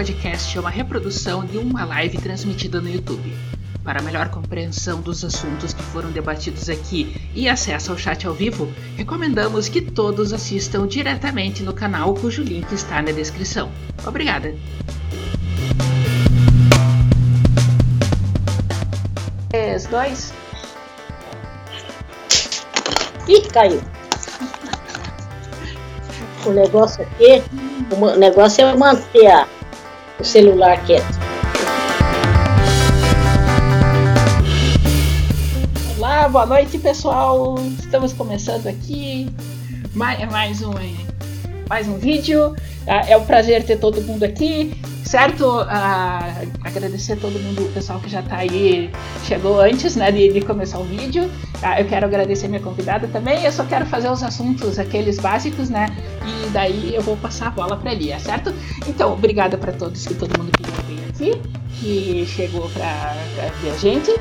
podcast é uma reprodução de uma live transmitida no YouTube. Para melhor compreensão dos assuntos que foram debatidos aqui e acesso ao chat ao vivo, recomendamos que todos assistam diretamente no canal cujo link está na descrição. Obrigada! Três, dois. Ih, caiu. O negócio aqui, o negócio é manter a, o celular quieto. Olá, boa noite pessoal. Estamos começando aqui mais, mais um mais um vídeo. É um prazer ter todo mundo aqui certo? Uh, agradecer a todo mundo, o pessoal que já está aí, chegou antes né, de, de começar o vídeo. Uh, eu quero agradecer minha convidada também. Eu só quero fazer os assuntos, aqueles básicos, né? E daí eu vou passar a bola para Lia, certo? Então, obrigada para todos e todo mundo que veio aqui, que chegou para ver a gente.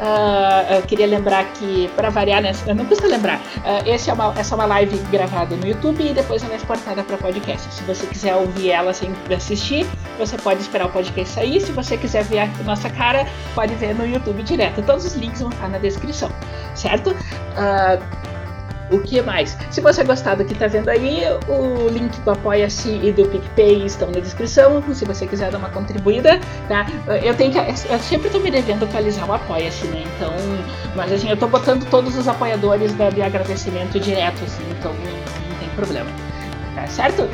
Uh, queria lembrar que, para variar, né, não precisa lembrar, uh, esse é uma, essa é uma live gravada no YouTube e depois ela é exportada para podcast. Se você quiser ouvir ela sem assistir, você pode esperar o podcast sair. Se você quiser ver a nossa cara, pode ver no YouTube direto. Todos os links vão estar na descrição, certo? Uh, o que mais? Se você gostar do que está vendo aí, o link do Apoia-se e do PicPay estão na descrição, se você quiser dar uma contribuída, tá? Eu tenho que. Eu sempre estou me devendo atualizar o Apoia-se, né? Então. Mas assim, eu estou botando todos os apoiadores de agradecimento direto, assim, então não tem problema. Tá certo?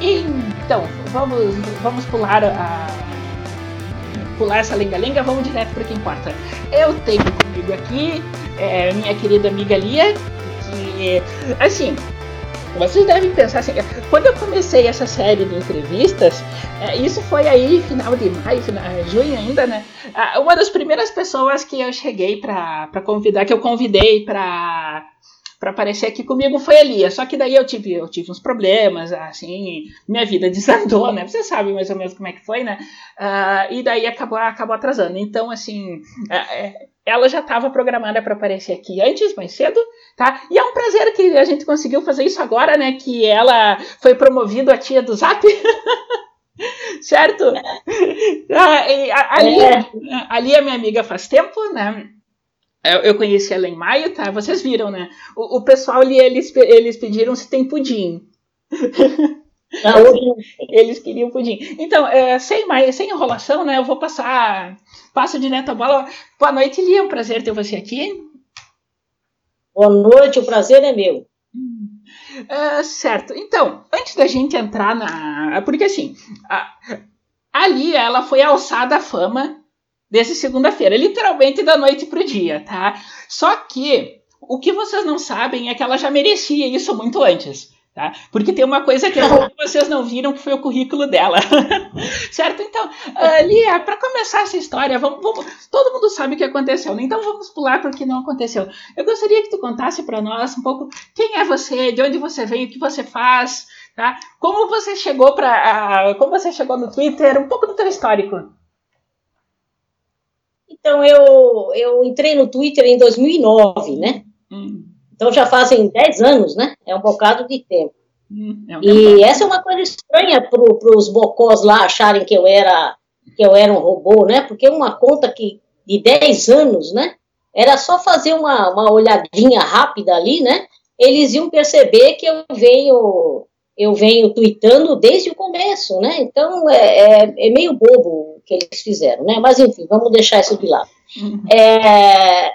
Então, vamos, vamos pular a pular essa lenga-lenga, vamos direto para o que importa. Eu tenho comigo aqui é, minha querida amiga Lia, que, assim, vocês devem pensar assim, quando eu comecei essa série de entrevistas, é, isso foi aí final de maio, final, é, junho ainda, né? Uma das primeiras pessoas que eu cheguei para convidar, que eu convidei para para aparecer aqui comigo foi a Lia. Só que daí eu tive, eu tive uns problemas, assim, minha vida desandou, né? Você sabe mais ou menos como é que foi, né? Uh, e daí acabou, acabou atrasando. Então, assim, uh, ela já estava programada para aparecer aqui antes, mais cedo, tá? E é um prazer que a gente conseguiu fazer isso agora, né? Que ela foi promovida a tia do Zap. certo? Ali, é. ali é minha amiga faz tempo, né? Eu, conheci ela em maio, tá? Vocês viram, né? O, o pessoal ali, eles, eles pediram se tem pudim. eles queriam pudim. Então, é, sem mais, sem enrolação, né? Eu vou passar Passa direto a bola. Boa noite, Lia. É um prazer ter você aqui. Boa noite, o prazer é meu. Uh, certo. Então, antes da gente entrar na. Porque assim, a, a Lia, ela foi alçada à fama desde segunda-feira, literalmente da noite pro dia, tá? Só que o que vocês não sabem é que ela já merecia isso muito antes. Tá? Porque tem uma coisa que vocês não viram que foi o currículo dela. certo? Então, uh, para começar essa história, vamos, vamos, todo mundo sabe o que aconteceu, né? então vamos pular para o que não aconteceu. Eu gostaria que tu contasse para nós um pouco quem é você, de onde você vem, o que você faz, tá? Como você chegou para, uh, como você chegou no Twitter, um pouco do teu histórico. Então, eu, eu entrei no Twitter em 2009, né? Hum. Então já fazem 10 anos, né? É um bocado de tempo. Hum, é um e essa é uma coisa estranha para os bocós lá acharem que eu era que eu era um robô, né? Porque uma conta que de 10 anos, né? Era só fazer uma, uma olhadinha rápida ali, né? Eles iam perceber que eu venho eu venho tweetando desde o começo, né? Então é, é, é meio bobo que eles fizeram, né? Mas enfim, vamos deixar isso de lado. Uhum. É,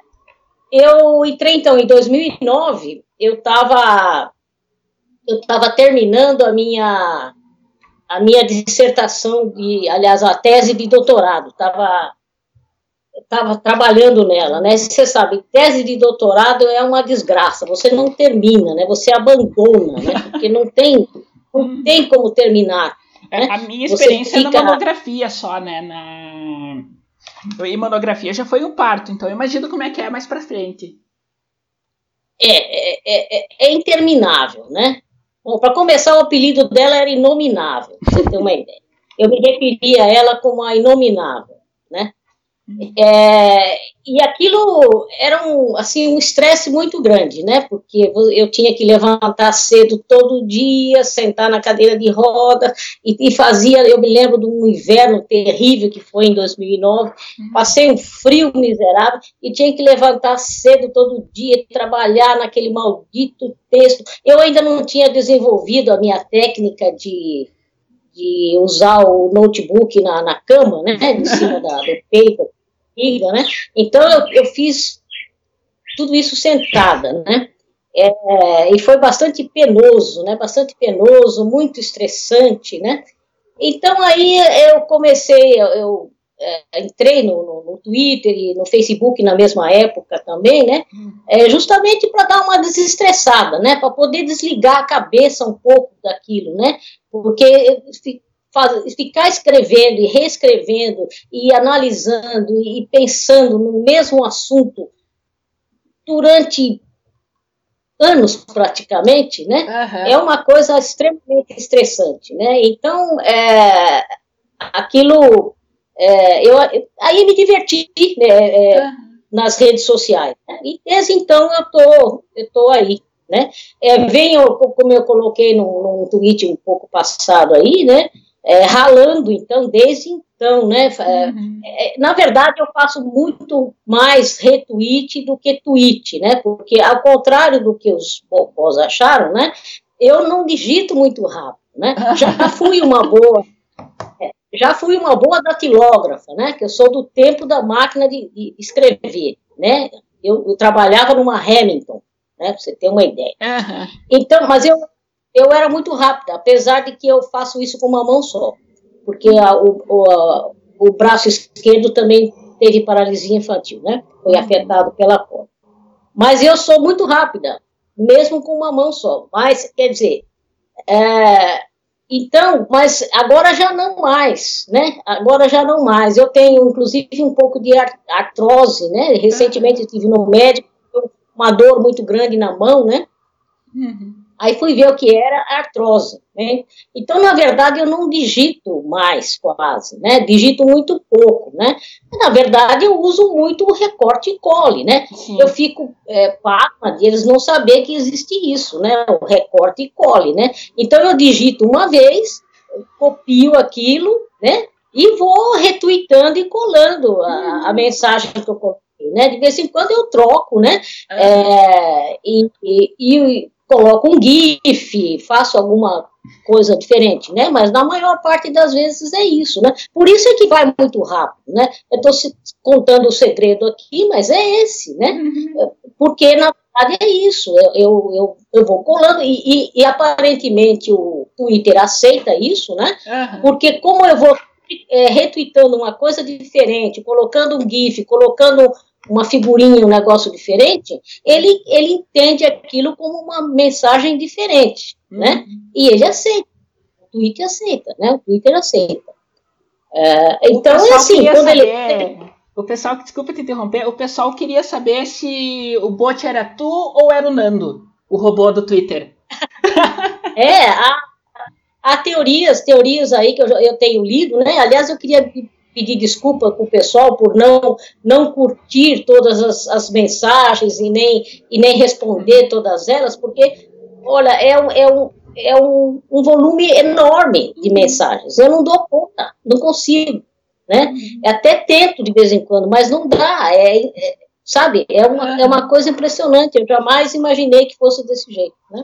eu entrei, então, em 2009, eu estava eu estava terminando a minha a minha dissertação de, aliás, a tese de doutorado, estava estava trabalhando nela, né? Você sabe, tese de doutorado é uma desgraça. Você não termina, né? Você abandona, né? Porque não tem não tem como terminar. Né? A minha experiência fica... é na monografia só, né? Na e monografia já foi um parto, então eu imagino como é que é mais para frente. É, é, é, é, interminável, né? Bom, para começar, o apelido dela era Inominável, pra você ter uma ideia. Eu me referia a ela como a Inominável, né? É, e aquilo era um, assim, um estresse muito grande, né? Porque eu tinha que levantar cedo todo dia, sentar na cadeira de roda e, e fazia. Eu me lembro de um inverno terrível que foi em 2009. Uhum. Passei um frio miserável e tinha que levantar cedo todo dia, trabalhar naquele maldito texto. Eu ainda não tinha desenvolvido a minha técnica de de usar o notebook na, na cama, né, em cima da, do peito, né? Então eu, eu fiz tudo isso sentada, né? É, e foi bastante penoso, né? Bastante penoso, muito estressante, né? Então aí eu comecei, eu, eu é, entrei no, no, no, Twitter e no Facebook na mesma época também, né? É, justamente para dar uma desestressada, né? Para poder desligar a cabeça um pouco daquilo, né? Porque faz, ficar escrevendo e reescrevendo e analisando e pensando no mesmo assunto durante anos praticamente, né? Uhum. É uma coisa extremamente estressante, né? Então, é, aquilo, é, eu, aí me diverti né, é, uhum. nas redes sociais. Né? E desde então eu tô, eu tô aí, né? É, venho, como eu coloquei num, num tweet um pouco passado aí, né? é, ralando, então, desde então, né? É, uhum. É, na verdade, eu faço muito mais retweet do que tweet, né? Porque, ao contrário do que os bobós acharam, né? Eu não digito muito rápido, né? Já fui uma boa. Já fui uma boa datilógrafa, né? Que eu sou do tempo da máquina de, de escrever, né? Eu, eu, trabalhava numa Hamilton, né? Pra você ter uma ideia. Uhum. Então, mas eu eu era muito rápida, apesar de que eu faço isso com uma mão só, porque a, o, o, a, o braço esquerdo também teve paralisia infantil, né? Foi afetado pela corda. Mas eu sou muito rápida, mesmo com uma mão só. Mas, quer dizer, é, então, mas agora já não mais, né? Agora já não mais. Eu tenho, inclusive, um pouco de artrose, né? Recentemente estive no médico, uma dor muito grande na mão, né? Uhum. Aí fui ver o que era artrose, né? Então, na verdade, eu não digito mais quase, né? Digito muito pouco, né? Na verdade, eu uso muito o recorte e cole, né? Sim. Eu fico é, pasma de eles não saber que existe isso, né? O recorte e cole, né? Então, eu digito uma vez, copio aquilo, né? E vou retweetando e colando a, a uhum. mensagem que eu coloquei. Né? De vez em quando eu troco, né? É, e, e, e coloco um GIF, faço alguma coisa diferente, né? Mas na maior parte das vezes é isso, né? Por isso é que vai muito rápido, né? Eu estou contando o segredo aqui, mas é esse, né? Uhum. Porque na verdade é isso. Eu, eu, eu, eu vou colando e, e, e, aparentemente o Twitter aceita isso, né? Uhum. Porque como eu vou é, retweetando uma coisa diferente, colocando um GIF, colocando uma figurinha, um negócio diferente, ele, ele entende aquilo como uma mensagem diferente, uhum. né? E ele aceita. O Twitter aceita, né? O Twitter aceita. É, então, é assim, quando saber, ele... O pessoal, desculpa te interromper, o pessoal queria saber se o bot era tu ou era o Nando, o robô do Twitter. é, há, há teorias, teorias aí que eu, eu tenho lido, né? Aliás, eu queria pedir desculpa para o pessoal por não, não curtir todas as, as, mensagens e nem, e nem responder todas elas, porque, olha, é, um, é, um, é um, um volume enorme de mensagens. Eu não dou conta, não consigo. Né? Até tento de vez em quando, mas não dá. É, é sabe, é uma, é uma coisa impressionante. Eu jamais imaginei que fosse desse jeito. Né?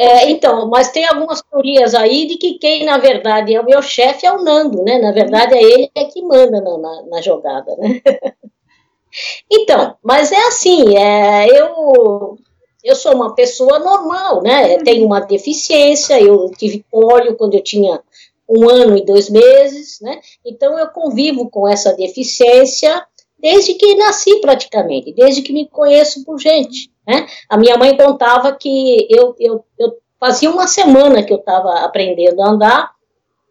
É, então, mas tem algumas teorias aí de que quem, na verdade, é o meu chefe é o Nando, né? Na verdade, é ele é que manda na, na, na jogada, né? então, mas é assim, é, eu, eu sou uma pessoa normal, né? Eu tenho uma deficiência, eu tive polio quando eu tinha um ano e dois meses, né? Então, eu convivo com essa deficiência desde que nasci praticamente, desde que me conheço por gente. Né? A minha mãe contava que eu, eu, eu fazia uma semana que eu estava aprendendo a andar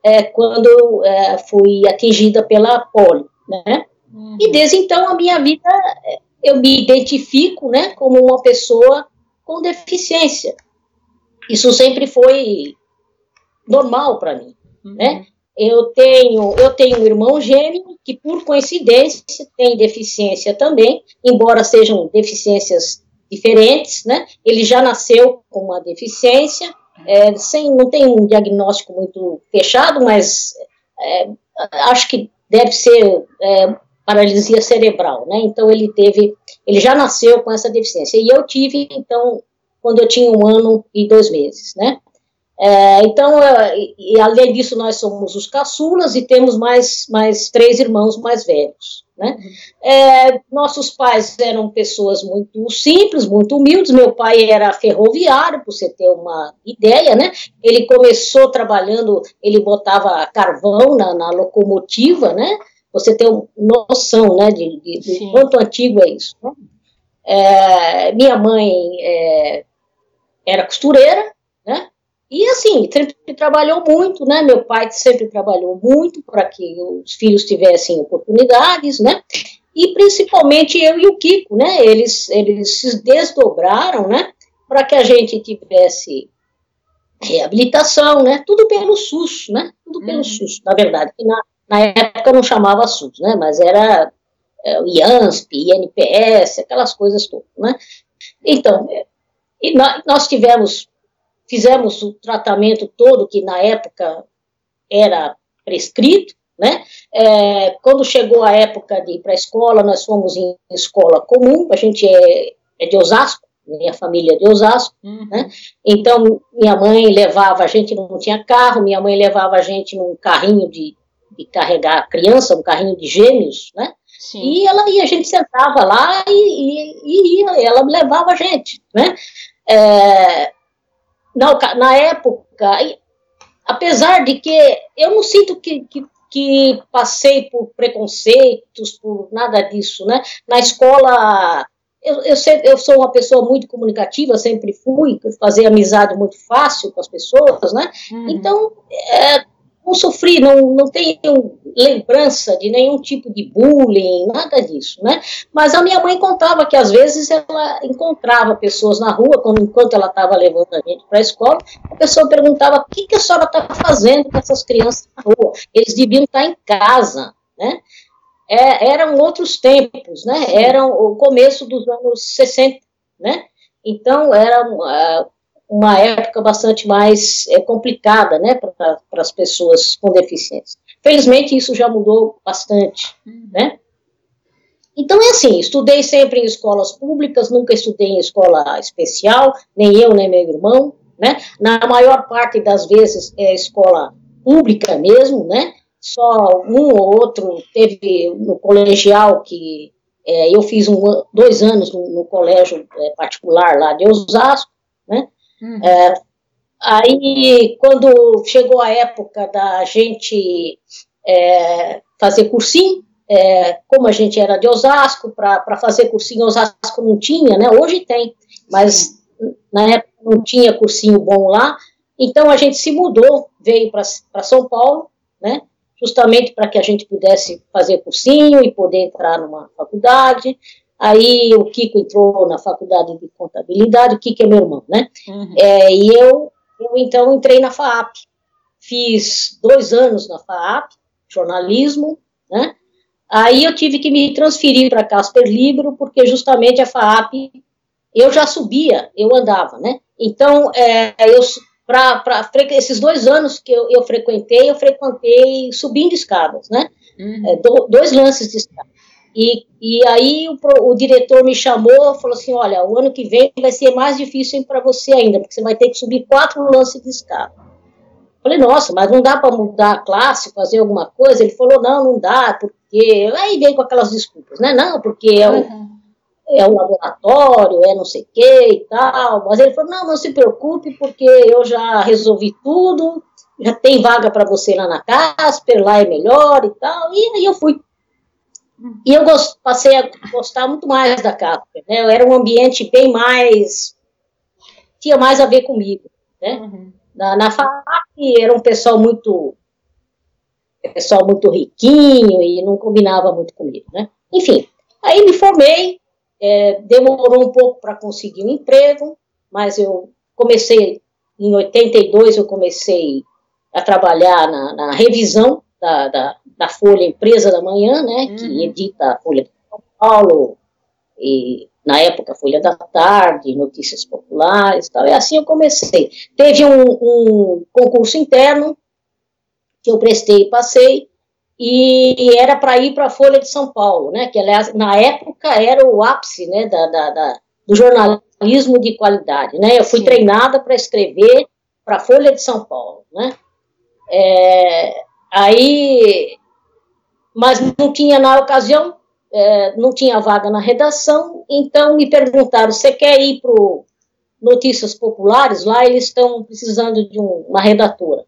é, quando é, fui atingida pela polio, né? Uhum. E desde então a minha vida eu me identifico, né, como uma pessoa com deficiência. Isso sempre foi normal para mim, uhum. né? Eu tenho, eu tenho um irmão gêmeo que, por coincidência, tem deficiência também, embora sejam deficiências diferentes, né? Ele já nasceu com uma deficiência, é, sem, não tem um diagnóstico muito fechado, mas é, acho que deve ser é, paralisia cerebral, né? Então ele teve, ele já nasceu com essa deficiência. E eu tive, então, quando eu tinha um ano e dois meses, né? É, então, é, e além disso, nós somos os caçulas e temos mais, mais três irmãos mais velhos. Né? É, nossos pais eram pessoas muito simples, muito humildes. Meu pai era ferroviário, para você ter uma ideia, né? Ele começou trabalhando, ele botava carvão na, na locomotiva, né? Você tem noção, né, de, de, de quanto antigo é isso. Né? É, minha mãe é, era costureira, né? E assim, sempre trabalhou muito, né? Meu pai sempre trabalhou muito para que os filhos tivessem oportunidades, né? E principalmente eu e o Kiko, né? Eles, eles se desdobraram, né? Para que a gente tivesse reabilitação, né? Tudo pelo SUS, né? Tudo pelo uhum. SUS, na verdade. Que na, na época não chamava SUS, né? Mas era é, o IANSP, INPS, aquelas coisas todas, né? Então, é, e nós tivemos fizemos o tratamento todo que na época era prescrito, né? É, quando chegou a época de ir para a escola, nós fomos em escola comum, a gente é, é de Osasco, minha família é de Osasco, uhum. né? Então, minha mãe levava, a gente não tinha carro, minha mãe levava a gente num carrinho de, de carregar a criança, um carrinho de gêmeos, né? Sim. E ela e a gente sentava lá e, e, e ia, ela levava a gente, né? É, na, na época, apesar de que eu não sinto que, que, que, passei por preconceitos, por nada disso, né? Na escola, eu, eu, sempre, eu sou uma pessoa muito comunicativa, sempre fui, fazer amizade muito fácil com as pessoas, né? Uhum. Então, é, não sofri, não, não tenho lembrança de nenhum tipo de bullying, nada disso, né? Mas a minha mãe contava que às vezes ela encontrava pessoas na rua, quando, enquanto ela estava levando a gente para a escola, a pessoa perguntava o que, que a senhora está fazendo com essas crianças na rua? Eles deviam estar em casa, né? É, eram outros tempos, né? Era o começo dos anos 60, né? Então, era uh, uma época bastante mais é, complicada né, para as pessoas com deficiência. Felizmente, isso já mudou bastante. Uhum. Né? Então, é assim: estudei sempre em escolas públicas, nunca estudei em escola especial, nem eu, nem meu irmão. Né? Na maior parte das vezes é escola pública mesmo, né? Só um ou outro teve no colegial que é, eu fiz um, dois anos no, no colégio é, particular lá de Osasco, né? Uhum. É, aí, quando chegou a época da gente é, fazer cursinho, é, como a gente era de Osasco, para fazer cursinho Osasco não tinha, né? Hoje tem, mas na época não tinha cursinho bom lá, então a gente se mudou, veio para São Paulo, né? Justamente para que a gente pudesse fazer cursinho e poder entrar numa faculdade. Aí o Kiko entrou na faculdade de contabilidade, o Kiko é meu irmão, né? Uhum. É, e eu, eu então entrei na FAAP. Fiz dois anos na FAAP, jornalismo, né? Aí eu tive que me transferir para Casper Libro, porque justamente a FAAP eu já subia, eu andava, né? Então, é, eu para esses dois anos que eu, eu, frequentei, eu frequentei subindo escadas, né? Uhum. É, do, dois lances de escada. E, e aí o, o diretor me chamou falou assim: olha, o ano que vem vai ser mais difícil para você ainda, porque você vai ter que subir quatro lances de escada. Falei, nossa, mas não dá para mudar a classe, fazer alguma coisa? Ele falou, não, não dá, porque. Aí vem com aquelas desculpas, né? Não, porque é o, uhum. é o laboratório, é não sei o que e tal. Mas ele falou, não, não se preocupe, porque eu já resolvi tudo, já tem vaga para você lá na Casper, lá é melhor e tal. E aí eu fui. E eu gost, passei a gostar muito mais da Casper, né? Era um ambiente bem mais. tinha mais a ver comigo, né? Uhum. Na, na FAP era um pessoal muito. pessoal muito riquinho e não combinava muito comigo, né? Enfim, aí me formei, é, demorou um pouco para conseguir um emprego, mas eu comecei, em 82 eu comecei a trabalhar na, na revisão da, da, da, Folha Empresa da Manhã, né, uhum. que edita a Folha de São Paulo, e na época Folha da Tarde, Notícias Populares tal, e assim eu comecei. Teve um, um concurso interno que eu prestei e passei, e era para ir para a Folha de São Paulo, né, que aliás, na época era o ápice né, da, da, da do jornalismo de qualidade. Né, eu fui Sim. treinada para escrever para a Folha de São Paulo. Né, é, aí, mas não tinha na ocasião é, não tinha vaga na redação, então me perguntaram: você quer ir para Notícias Populares? Lá eles estão precisando de um, uma redatora.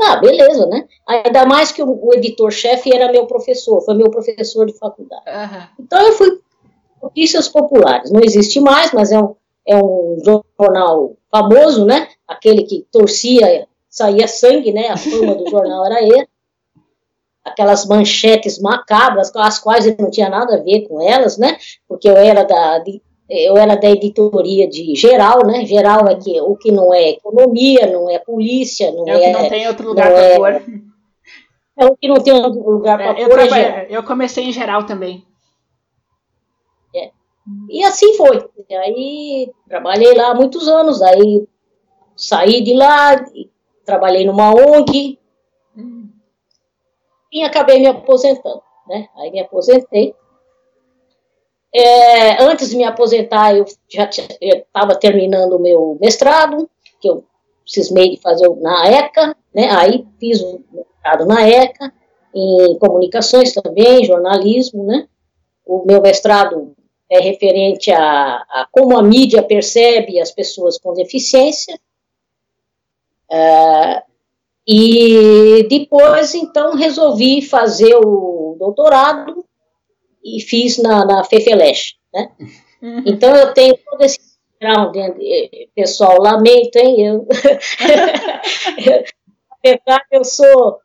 Ah, beleza, né? Ainda mais que o, o editor-chefe era meu professor, foi meu professor de faculdade. Uhum. Então eu fui Notícias Populares. Não existe mais, mas é um, é um jornal famoso, né? Aquele que torcia, saía sangue, né? A fama do jornal era ele aquelas manchetes macabras, as quais eu não tinha nada a ver com elas, né? Porque eu era da, de, eu era da editoria de geral, né? Geral é que o que não é economia, não é polícia, não é. É o que não tem outro lugar para é, pôr. É o que não tem outro lugar para é, pôr. Eu, é eu comecei em geral também. É. E assim foi. E aí trabalhei lá muitos anos, aí saí de lá, trabalhei numa ONG, e acabei me aposentando, né? Aí me aposentei. É, antes de me aposentar, eu já estava terminando o meu mestrado, que eu cismei de fazer na ECA, né? Aí fiz o mestrado na ECA, em comunicações também, jornalismo, né? O meu mestrado é referente a, a como a mídia percebe as pessoas com deficiência. É, e depois, então, resolvi fazer o doutorado e fiz na, na FEFELESH, né? Uhum. Então, eu tenho todo esse background, pessoal, lamento, hein? Eu, na verdade, eu sou,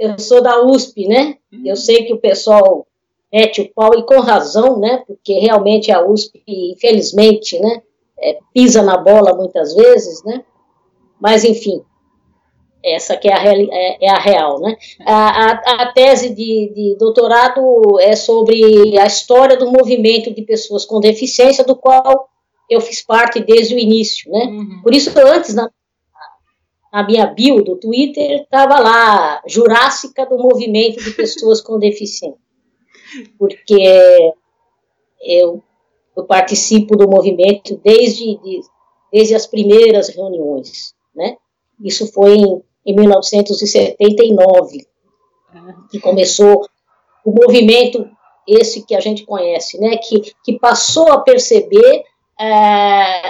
eu sou da USP, né? Eu sei que o pessoal mete o pau, e com razão, né? Porque realmente a USP, infelizmente, né? É, pisa na bola muitas vezes, né? Mas, enfim, essa que é a, é, é a real, né? A, a, a tese de, de, doutorado é sobre a história do movimento de pessoas com deficiência, do qual eu fiz parte desde o início, né? Uhum. Por isso, antes, na, na minha bio do Twitter, estava lá, Jurássica do Movimento de Pessoas com Deficiência. Porque eu, eu participo do movimento desde, de, desde as primeiras reuniões, né? Isso foi em em 1979, que começou o movimento esse que a gente conhece, né, que, que passou a perceber é,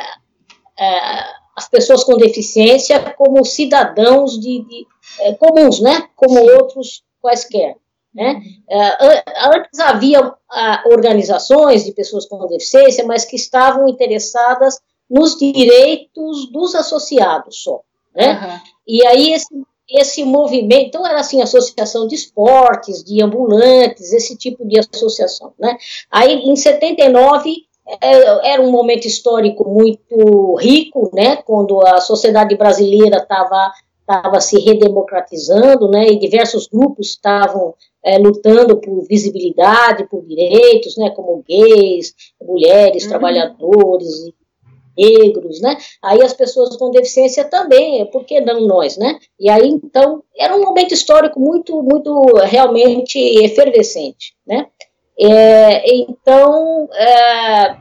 é, as pessoas com deficiência como cidadãos de, de é, comuns, né, como outros quaisquer. Né? É, antes havia organizações de pessoas com deficiência, mas que estavam interessadas nos direitos dos associados só. Né? Uhum. E aí esse, esse movimento, então era assim, associação de esportes, de ambulantes, esse tipo de associação, né? Aí em 79 é, era um momento histórico muito rico, né? Quando a sociedade brasileira estava estava se redemocratizando, né? E diversos grupos estavam é, lutando por visibilidade, por direitos, né? Como gays, mulheres, uhum. trabalhadores, negros, né? Aí as pessoas com deficiência também, por que não nós, né? E aí, então, era um momento histórico muito, muito realmente efervescente, né? É, então, é,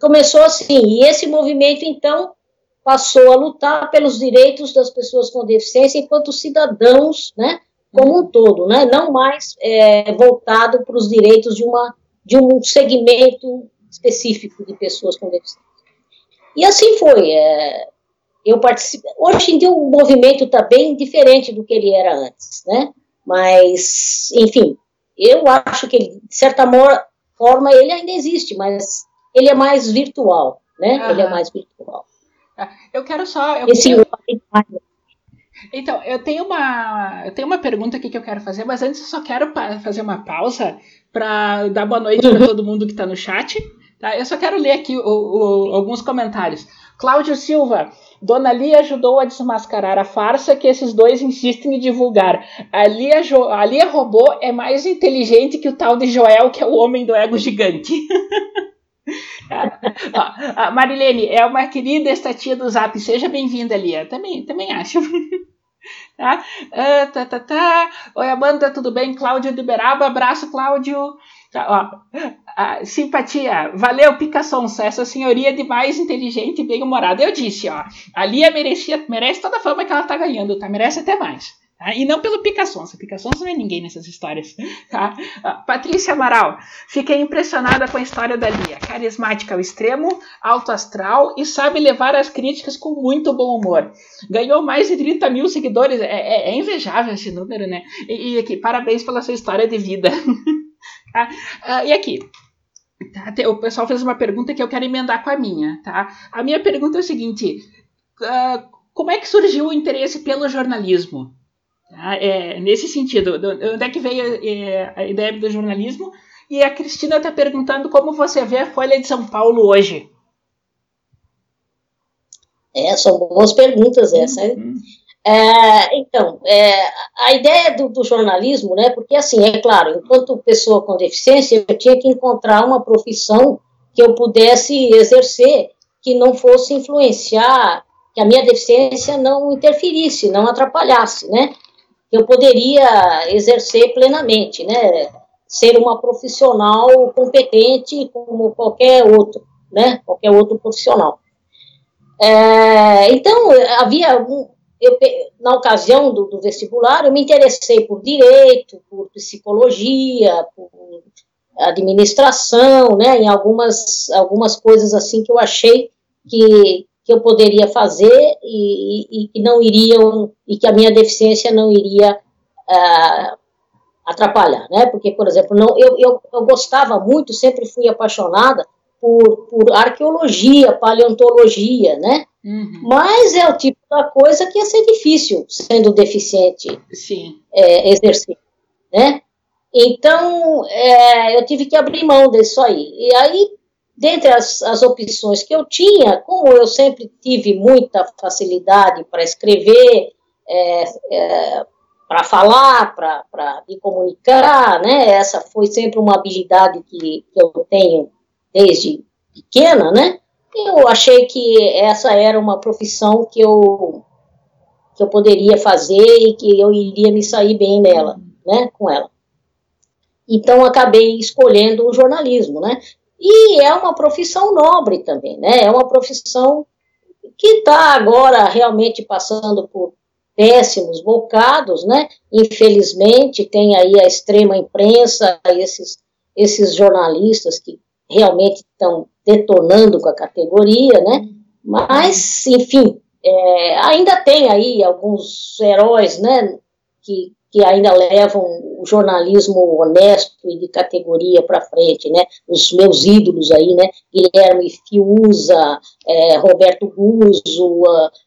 começou assim, e esse movimento, então, passou a lutar pelos direitos das pessoas com deficiência enquanto cidadãos, né? Como um todo, né? Não mais é, voltado para os direitos de, uma, de um segmento específico de pessoas com deficiência. E assim foi. É, eu participo. Hoje em dia o movimento está bem diferente do que ele era antes, né? Mas, enfim, eu acho que ele, de certa forma ele ainda existe, mas ele é mais virtual, né? Uhum. Ele é mais virtual. Ah, eu quero só. Eu, Esse eu, então, eu tenho uma eu tenho uma pergunta aqui que eu quero fazer, mas antes eu só quero fazer uma pausa para dar boa noite uhum. para todo mundo que está no chat. Tá? Eu só quero ler aqui o, o, alguns comentários. Cláudio Silva, Dona Lia ajudou a desmascarar a farsa que esses dois insistem em divulgar. A Lia, a Lia robô é mais inteligente que o tal de Joel, que é o homem do ego gigante. a Marilene é uma querida estatia do Zap. Seja bem-vinda, Lia. Também, também acho. tá? Ah, tá, tá, tá. Oi, Amanda, tudo bem? Cláudio de Beraba, abraço, Cláudio. Tá, ó, simpatia, valeu, Picassonça, essa senhoria é demais inteligente e bem-humorada. Eu disse, ó, a Lia merecia, merece toda a fama que ela tá ganhando, tá? Merece até mais. Tá? E não pelo Picassonça, Picassonça não é ninguém nessas histórias. Tá? Patrícia Amaral, fiquei impressionada com a história da Lia. Carismática ao extremo, alto astral e sabe levar as críticas com muito bom humor. Ganhou mais de 30 mil seguidores, é, é, é invejável esse número, né? E, e aqui, parabéns pela sua história de vida. Tá? E aqui, tá? o pessoal fez uma pergunta que eu quero emendar com a minha. Tá? A minha pergunta é o seguinte: uh, como é que surgiu o interesse pelo jornalismo? Tá? É, nesse sentido, onde é que veio é, a ideia do jornalismo? E a Cristina está perguntando como você vê a Folha de São Paulo hoje. É, são boas perguntas essa. Uhum. É, então, é, a ideia do, do, jornalismo, né, porque assim, é claro, enquanto pessoa com deficiência, eu tinha que encontrar uma profissão que eu pudesse exercer, que não fosse influenciar, que a minha deficiência não interferisse, não atrapalhasse, né, que eu poderia exercer plenamente, né, ser uma profissional competente como qualquer outro, né, qualquer outro profissional. É, então, havia eu, na ocasião do, do, vestibular, eu me interessei por direito, por psicologia, por administração, né, em algumas, algumas coisas assim que eu achei que, que eu poderia fazer e, e, que não iriam, e que a minha deficiência não iria uh, atrapalhar, né, porque, por exemplo, não, eu, eu, eu gostava muito, sempre fui apaixonada por, por arqueologia, paleontologia, né, Uhum. Mas é o tipo da coisa que ia ser difícil, sendo deficiente, Sim. É, exercer, né? Então, é, eu tive que abrir mão disso aí. E aí, dentre as, as opções que eu tinha, como eu sempre tive muita facilidade para escrever, é, é, para falar, para me comunicar, né? Essa foi sempre uma habilidade que, que eu tenho desde pequena, né? eu achei que essa era uma profissão que eu que eu poderia fazer e que eu iria me sair bem nela, né, com ela. Então acabei escolhendo o jornalismo, né? E é uma profissão nobre também, né? É uma profissão que está agora realmente passando por péssimos bocados, né? Infelizmente tem aí a extrema imprensa, esses esses jornalistas que realmente estão detonando com a categoria, né? Mas, enfim, é, ainda tem aí alguns heróis, né? Que, que ainda levam o jornalismo honesto e de categoria para frente, né? Os meus ídolos aí, né? Guilherme Fiuza, é, Roberto Guzzo,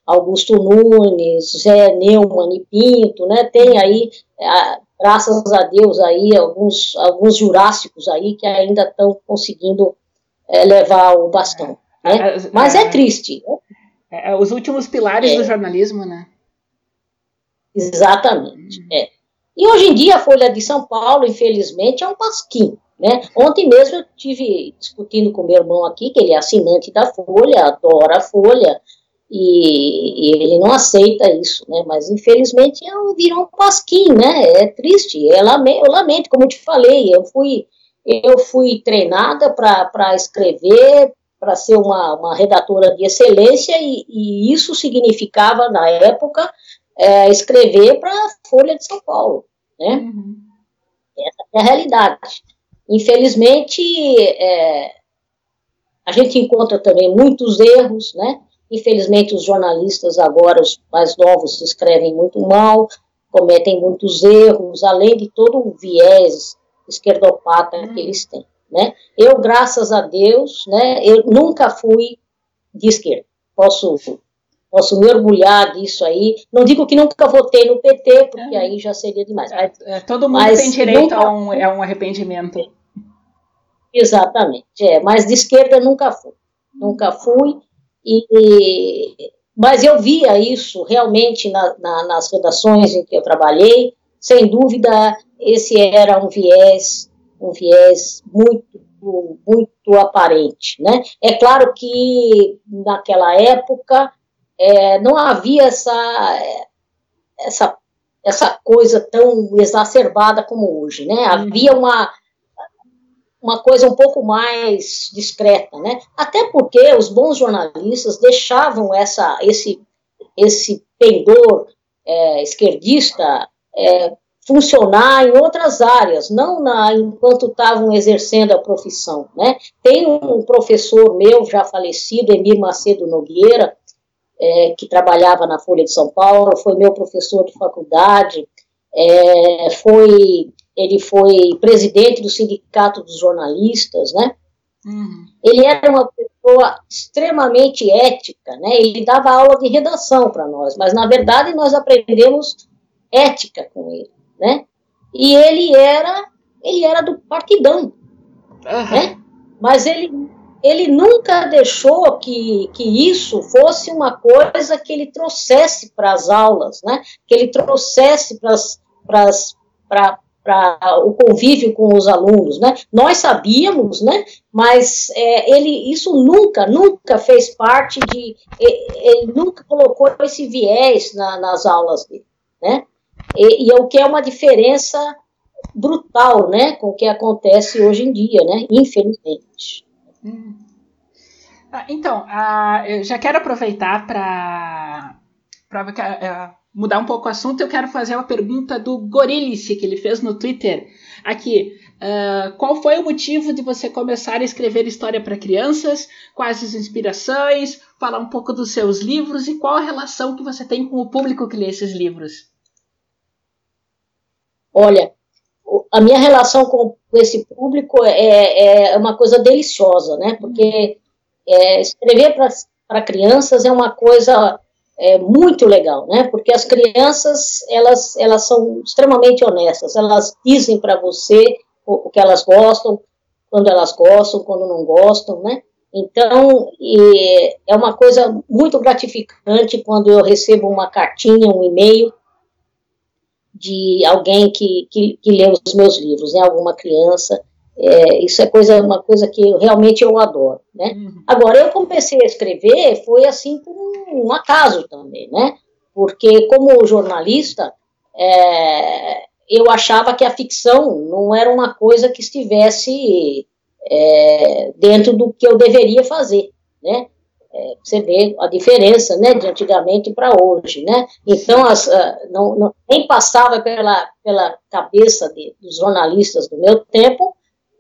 Augusto Nunes, Zé Neumann e Pinto, né? Tem aí, graças a Deus aí, alguns, alguns jurássicos aí que ainda estão conseguindo é, levar o bastão. É, né? É, Mas é, é triste. É, os últimos pilares do jornalismo, né? Exatamente. Hum. É. E hoje em dia a Folha de São Paulo, infelizmente, é um pasquim. Né? Ontem mesmo eu tive discutindo com meu irmão aqui, que ele é assinante da Folha, adora a Folha, e, e ele não aceita isso, né? Mas infelizmente virou um pasquim, né? É triste, é lame, eu lamento, como eu te falei, eu fui eu fui treinada para escrever, para ser uma, uma redatora de excelência, e, e isso significava, na época, é, escrever para a Folha de São Paulo. Né? Uhum. Essa é a realidade. Infelizmente, é, a gente encontra também muitos erros, né? Infelizmente, os jornalistas agora, os mais novos, escrevem muito mal, cometem muitos erros, além de todo o viés esquerdopata que eles têm, né? Eu, graças a Deus, né, eu nunca fui de esquerda. Posso posso me orgulhar disso aí. Não digo que nunca votei no PT, porque é. aí já seria demais. É, é, todo mundo mas tem direito a um, a um arrependimento. Exatamente, é, mas de esquerda nunca fui. Nunca fui. E, mas eu via isso realmente na, na, nas redações em que eu trabalhei, sem dúvida esse era um viés, um viés muito, muito aparente, né? É claro que naquela época é, não havia essa, essa, essa coisa tão exacerbada como hoje, né? Havia uma uma coisa um pouco mais discreta, né? Até porque os bons jornalistas deixavam essa, esse, esse pendor é, esquerdista é, funcionar em outras áreas, não na, enquanto estavam exercendo a profissão, né? Tem um professor meu já falecido, Emir Macedo Nogueira, é, que trabalhava na Folha de São Paulo, foi meu professor de faculdade, é, foi ele foi presidente do Sindicato dos Jornalistas, né? Uhum. Ele era uma pessoa extremamente ética, né? Ele dava aula de redação para nós, mas na verdade nós aprendemos ética com ele, né? E ele era ele era do partidão, uhum. né? Mas ele ele nunca deixou que, que isso fosse uma coisa que ele trouxesse para as aulas, né? Que ele trouxesse para para o convívio com os alunos, né? Nós sabíamos, né? Mas é, ele isso nunca, nunca fez parte de, ele nunca colocou esse viés na, nas aulas dele, né? E, e é o que é uma diferença brutal, né? Com o que acontece hoje em dia, né? Infelizmente. Hum. Ah, então, uh, eu já quero aproveitar para uh, mudar um pouco o assunto, eu quero fazer uma pergunta do Gorilice, que ele fez no Twitter. Aqui, uh, qual foi o motivo de você começar a escrever história para crianças? Quais as inspirações? Falar um pouco dos seus livros e qual a relação que você tem com o público que lê esses livros? Olha, a minha relação com esse público é, é uma coisa deliciosa, né? Porque é, escrever para crianças é uma coisa é muito legal, né? Porque as crianças elas elas são extremamente honestas, elas dizem para você o, o, que elas gostam, quando elas gostam, quando não gostam, né? Então é uma coisa muito gratificante quando eu recebo uma cartinha, um e-mail de alguém que, que, que lê os meus livros, né? Alguma criança é, isso é coisa, uma coisa que eu, realmente eu adoro, né? Uhum. Agora, eu comecei a escrever, foi assim por um, um acaso também, né? Porque como jornalista, é, eu achava que a ficção não era uma coisa que estivesse é, dentro do que eu deveria fazer, né? É, você vê a diferença, né, de antigamente para hoje, né? Então, as, uh, não, não, nem passava pela, pela cabeça de, dos jornalistas do meu tempo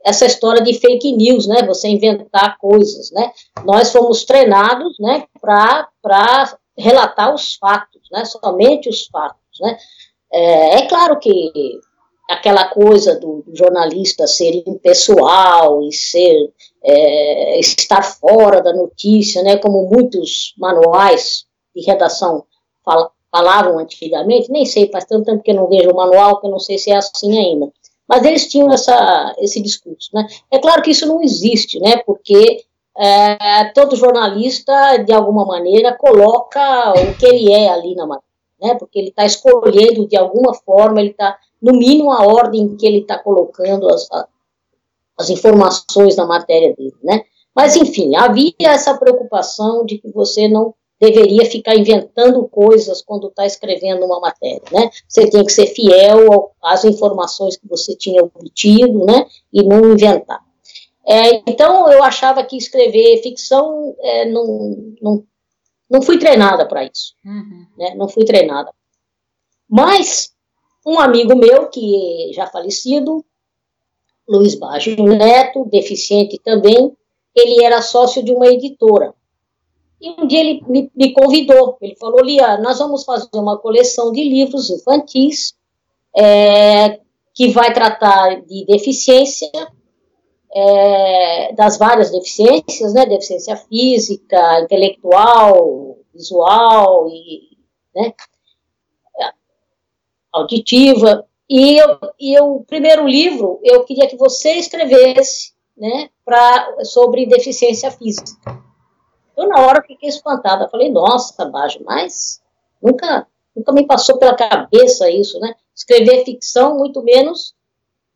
essa história de fake news, né? Você inventar coisas, né? Nós fomos treinados, né, para relatar os fatos, né? Somente os fatos, né? É, é claro que aquela coisa do, jornalista ser impessoal e ser é, estar fora da notícia, né? Como muitos manuais de redação fal, falavam antigamente, nem sei, faz tanto tempo que eu não vejo o manual que eu não sei se é assim ainda. Mas eles tinham essa, esse discurso. Né? É claro que isso não existe, né? porque é, todo jornalista, de alguma maneira, coloca o que ele é ali na matéria, né? porque ele está escolhendo, de alguma forma, ele está, no mínimo, a ordem que ele está colocando as, as informações na matéria dele. Né? Mas, enfim, havia essa preocupação de que você não deveria ficar inventando coisas quando está escrevendo uma matéria, né? Você tem que ser fiel às informações que você tinha obtido, né? E não inventar. É, então, eu achava que escrever ficção é, não, não, não fui treinada para isso, uhum. né? Não fui treinada. Mas um amigo meu que já falecido, Luiz Baggio Neto, deficiente também, ele era sócio de uma editora e um dia ele me, me convidou, ele falou, Lia, nós vamos fazer uma coleção de livros infantis é, que vai tratar de deficiência, é, das várias deficiências, né, deficiência física, intelectual, visual e né, auditiva. E, eu, e eu, o primeiro livro, eu queria que você escrevesse né, pra, sobre deficiência física. Eu, na hora, fiquei espantada. Falei, nossa, Bajo, mas nunca, nunca me passou pela cabeça isso, né? Escrever ficção, muito menos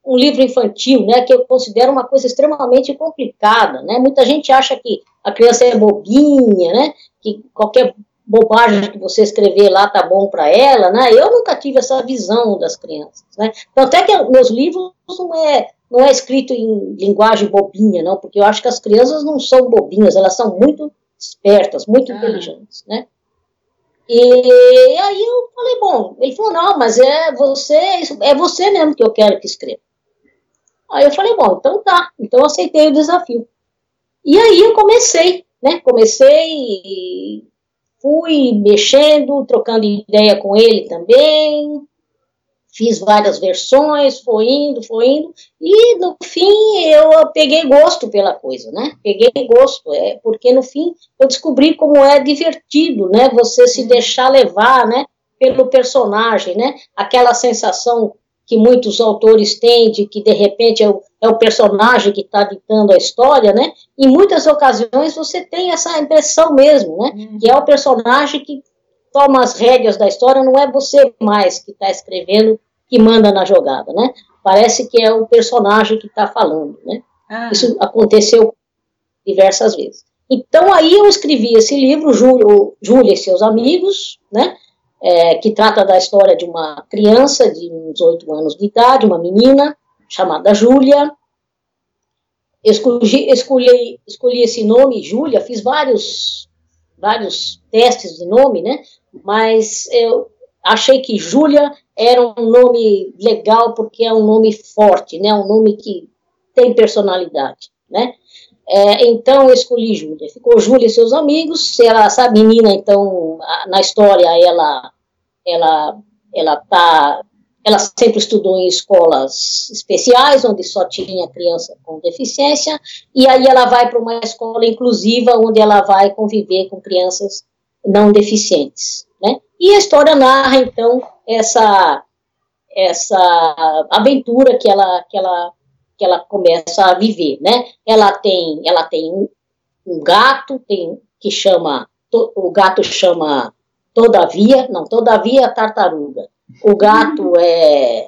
um livro infantil, né, que eu considero uma coisa extremamente complicada, né? Muita gente acha que a criança é bobinha, né? Que qualquer bobagem que você escrever lá tá bom para ela, né? Eu nunca tive essa visão das crianças, né? Então até que meus livros não é não é escrito em linguagem bobinha, não, porque eu acho que as crianças não são bobinhas, elas são muito espertas, muito ah. inteligentes, né? E aí eu falei, bom, ele falou, não, mas é você, é você mesmo que eu quero que escreva. Aí eu falei, bom, então tá, então aceitei o desafio. E aí eu comecei, né? Comecei, fui mexendo, trocando ideia com ele também, fiz várias versões, foi indo, foi indo, e no fim eu peguei gosto pela coisa, né? Peguei gosto, é, porque no fim eu descobri como é divertido, né? Você se deixar levar, né? Pelo personagem, né? Aquela sensação que muitos autores têm de que de repente é o, é o personagem que está ditando a história, né? Em muitas ocasiões você tem essa impressão mesmo, né? Uhum. Que é o personagem que toma as rédeas da história, não é você mais que está escrevendo que manda na jogada, né? Parece que é o personagem que está falando, né? Ah. Isso aconteceu diversas vezes. Então aí eu escrevi esse livro, Júlia e seus amigos, né? é, que trata da história de uma criança de uns oito anos de idade, uma menina chamada Júlia. Escolhi, escolhi, escolhi esse nome, Júlia, fiz vários, vários testes de nome, né? Mas eu achei que Júlia era um nome legal porque é um nome forte, né? Um nome que tem personalidade, né? É, então eu escolhi Júlia. Ficou Júlia e seus amigos. Ela, essa menina, então, na história, ela, ela, ela tá, ela sempre estudou em escolas especiais, onde só tinha criança com deficiência, e aí ela vai para uma escola inclusiva, onde ela vai conviver com crianças não deficientes? E a história narra então essa essa aventura que ela que ela que ela começa a viver, né? Ela tem, ela tem um, um gato, tem que chama, to, o gato chama Todavia, não, Todavia tartaruga. O gato é,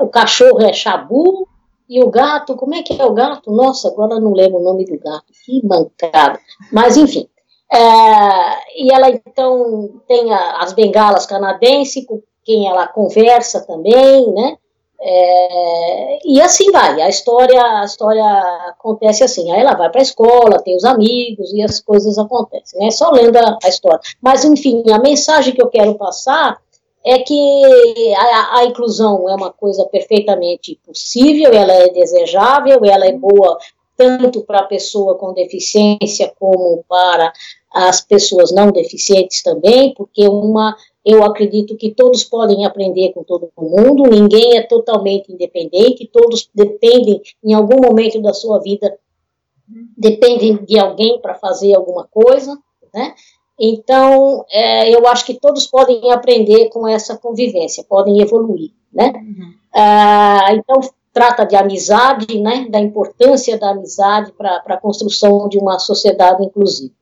o cachorro é Chabu e o gato, como é que é o gato? Nossa, agora não lembro o nome do gato, que mancada. Mas enfim, é, e ela então tem a, as bengalas canadenses, com quem ela conversa também, né? É, e assim vai, a história, a história acontece assim, aí ela vai para a escola, tem os amigos e as coisas acontecem, é né? só lendo a, a, história. Mas, enfim, a mensagem que eu quero passar é que a, a inclusão é uma coisa perfeitamente possível, ela é desejável, ela é boa tanto para a pessoa com deficiência como para as pessoas não deficientes também, porque uma eu acredito que todos podem aprender com todo mundo, ninguém é totalmente independente, todos dependem, em algum momento da sua vida, dependem de alguém para fazer alguma coisa, né? Então, é, eu acho que todos podem aprender com essa convivência, podem evoluir, né? Uhum. Ah, então, trata de amizade, né? Da importância da amizade para a construção de uma sociedade inclusiva.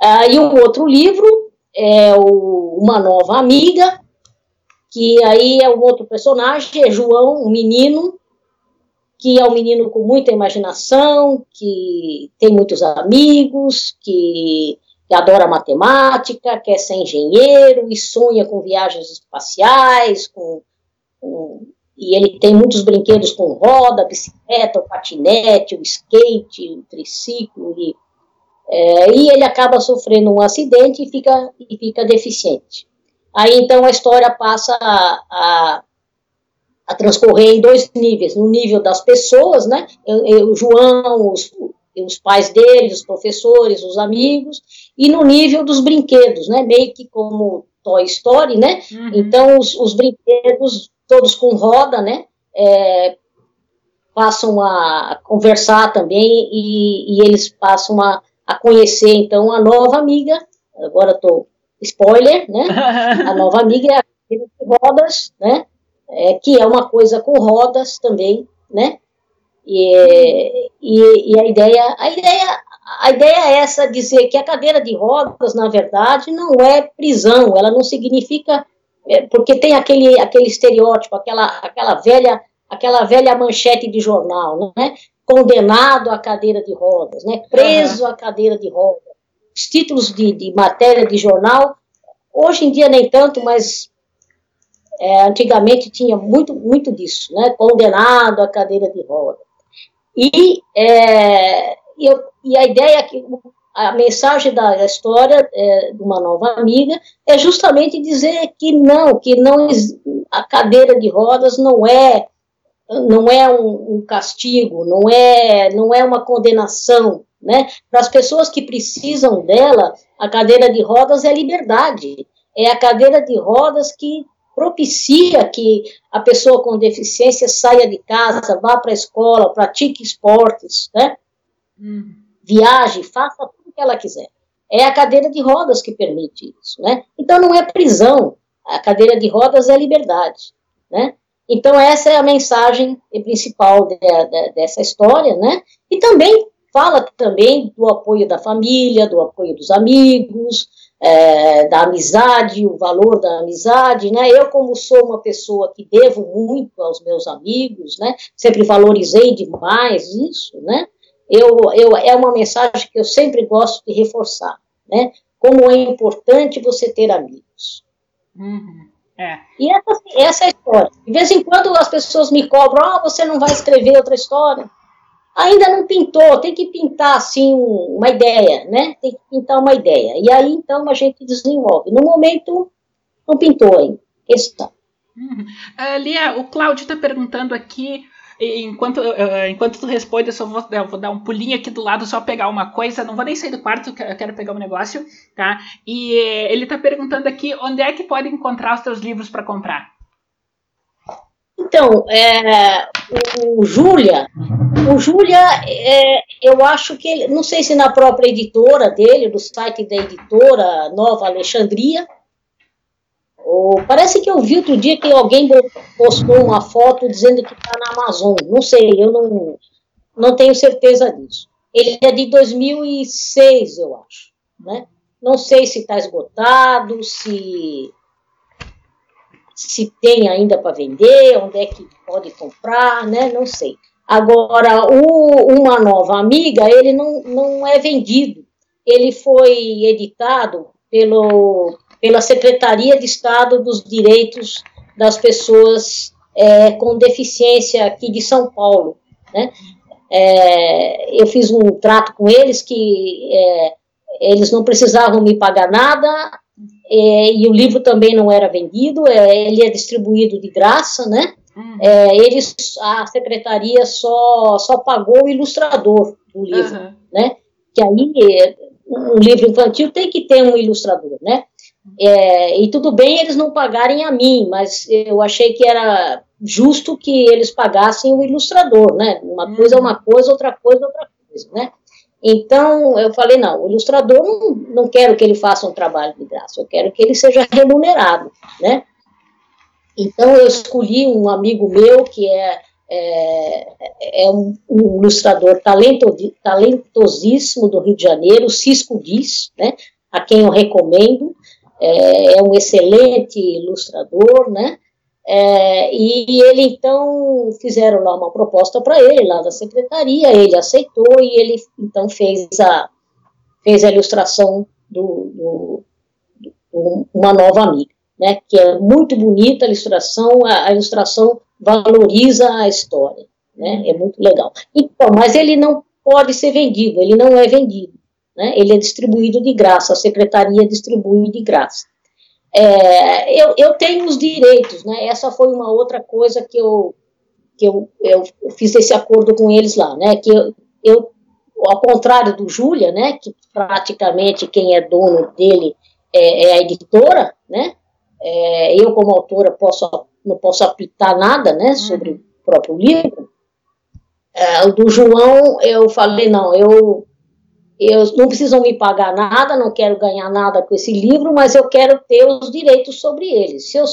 Ah, e um outro livro é o, uma nova amiga, que aí é um outro personagem, é João, um menino, que é um menino com muita imaginação, que tem muitos amigos, que, que adora matemática, quer ser engenheiro e sonha com viagens espaciais, com, com e ele tem muitos brinquedos com roda, bicicleta, o patinete, o skate, o triciclo e é, e ele acaba sofrendo um acidente e fica, e fica deficiente. Aí então a história passa a, a, a transcorrer em dois níveis: no nível das pessoas, né? O João, os, os pais dele, os professores, os amigos, e no nível dos brinquedos, né? Meio que como Toy Story, né? Uhum. Então os, os, brinquedos todos com roda, né? É, passam a conversar também e, e eles passam a a conhecer, então, a nova amiga, agora estou, spoiler, né, a nova amiga é a de rodas, né, é, que é uma coisa com rodas também, né, e, e, e, a ideia, a ideia, a ideia é essa, dizer que a cadeira de rodas, na verdade, não é prisão, ela não significa, é, porque tem aquele, aquele estereótipo, aquela, aquela, velha, aquela velha manchete de jornal, né? Condenado à cadeira de rodas, né? preso uhum. à cadeira de rodas. Os títulos de, de matéria de jornal, hoje em dia nem tanto, mas é, antigamente tinha muito, muito disso, né? condenado à cadeira de rodas. E é, eu, e a ideia é que a mensagem da história é, de uma nova amiga é justamente dizer que não, que não a cadeira de rodas não é não é um, um castigo, não é não é uma condenação, né? Para as pessoas que precisam dela, a cadeira de rodas é liberdade, é a cadeira de rodas que propicia que a pessoa com deficiência saia de casa, vá para a escola, pratique esportes, né? Uhum. Viaje, faça tudo o que ela quiser. É a cadeira de rodas que permite isso, né? Então não é prisão, a cadeira de rodas é liberdade, né? Então essa é a mensagem principal de, de, dessa história, né? E também fala também do apoio da família, do apoio dos amigos, é, da amizade, o valor da amizade, né? Eu, como sou uma pessoa que devo muito aos meus amigos, né? Sempre valorizei demais isso, né? eu, eu, é uma mensagem que eu sempre gosto de reforçar, né? Como é importante você ter amigos. Uhum. É. E essa, essa é a história. De vez em quando as pessoas me cobram, ah, você não vai escrever outra história. Ainda não pintou, tem que pintar assim uma ideia, né? Tem que pintar uma ideia. E aí então a gente desenvolve. No momento não pintou ainda. Questão. Uhum. Uh, Lia, o Cláudio está perguntando aqui enquanto, enquanto tu responde, eu só vou, eu vou dar um pulinho aqui do lado, só pegar uma coisa. Não vou nem sair do quarto, eu quero pegar um negócio, tá? E uh, ele tá perguntando aqui onde é que pode encontrar os teus livros para comprar. Então, é, o, o Júlia, o Júlia, é, eu acho que ele, não sei se na própria editora dele, do site da editora Nova Alexandria, ou, parece que eu vi outro dia que alguém postou uma foto dizendo que está na Amazon. Não sei, eu não, não tenho certeza disso. Ele é de 2006, eu acho. Né? Não sei se está esgotado, se se tem ainda para vender, onde é que pode comprar, né? Não sei. Agora, o, uma nova amiga, ele não, não é vendido. Ele foi editado pelo pela Secretaria de Estado dos Direitos das Pessoas é, com Deficiência aqui de São Paulo. Né? É, eu fiz um trato com eles que é, eles não precisavam me pagar nada é, e o livro também não era vendido, é, ele é distribuído de graça, né? Uhum. É, eles, a secretaria só, só pagou o ilustrador do livro, uhum. né? Que aí um livro infantil tem que ter um ilustrador, né? É, e tudo bem eles não pagarem a mim, mas eu achei que era justo que eles pagassem o ilustrador, né? Uma coisa é uma coisa, outra coisa é outra coisa, né? Então, eu falei, não, o ilustrador não, não quero que ele faça um trabalho de graça, eu quero que ele seja remunerado, né? Então, eu escolhi um amigo meu que é, é, é um, um, ilustrador talento, talentosíssimo do Rio de Janeiro, Cisco Diz, né? A quem eu recomendo, é, é um excelente ilustrador, né? É, e ele então fizeram lá uma proposta para ele lá da secretaria, ele aceitou e ele então fez a fez a ilustração do, do, do uma nova amiga, né? Que é muito bonita a ilustração, a, a ilustração valoriza a história, né? É muito legal. Então, mas ele não pode ser vendido, ele não é vendido né? ele é distribuído de graça, a secretaria distribui de graça. É, eu, eu tenho os direitos, né? essa foi uma outra coisa que eu, que eu, eu fiz esse acordo com eles lá, né? que eu, eu ao contrário do Júlia, né, que praticamente quem é dono dele é, é a editora, né, é, eu como autora posso, não posso apitar nada, né, sobre uhum. o próprio livro, é, o do João eu falei, não, eu eu não precisam me pagar nada, não quero ganhar nada com esse livro, mas eu quero ter os direitos sobre ele. Se eu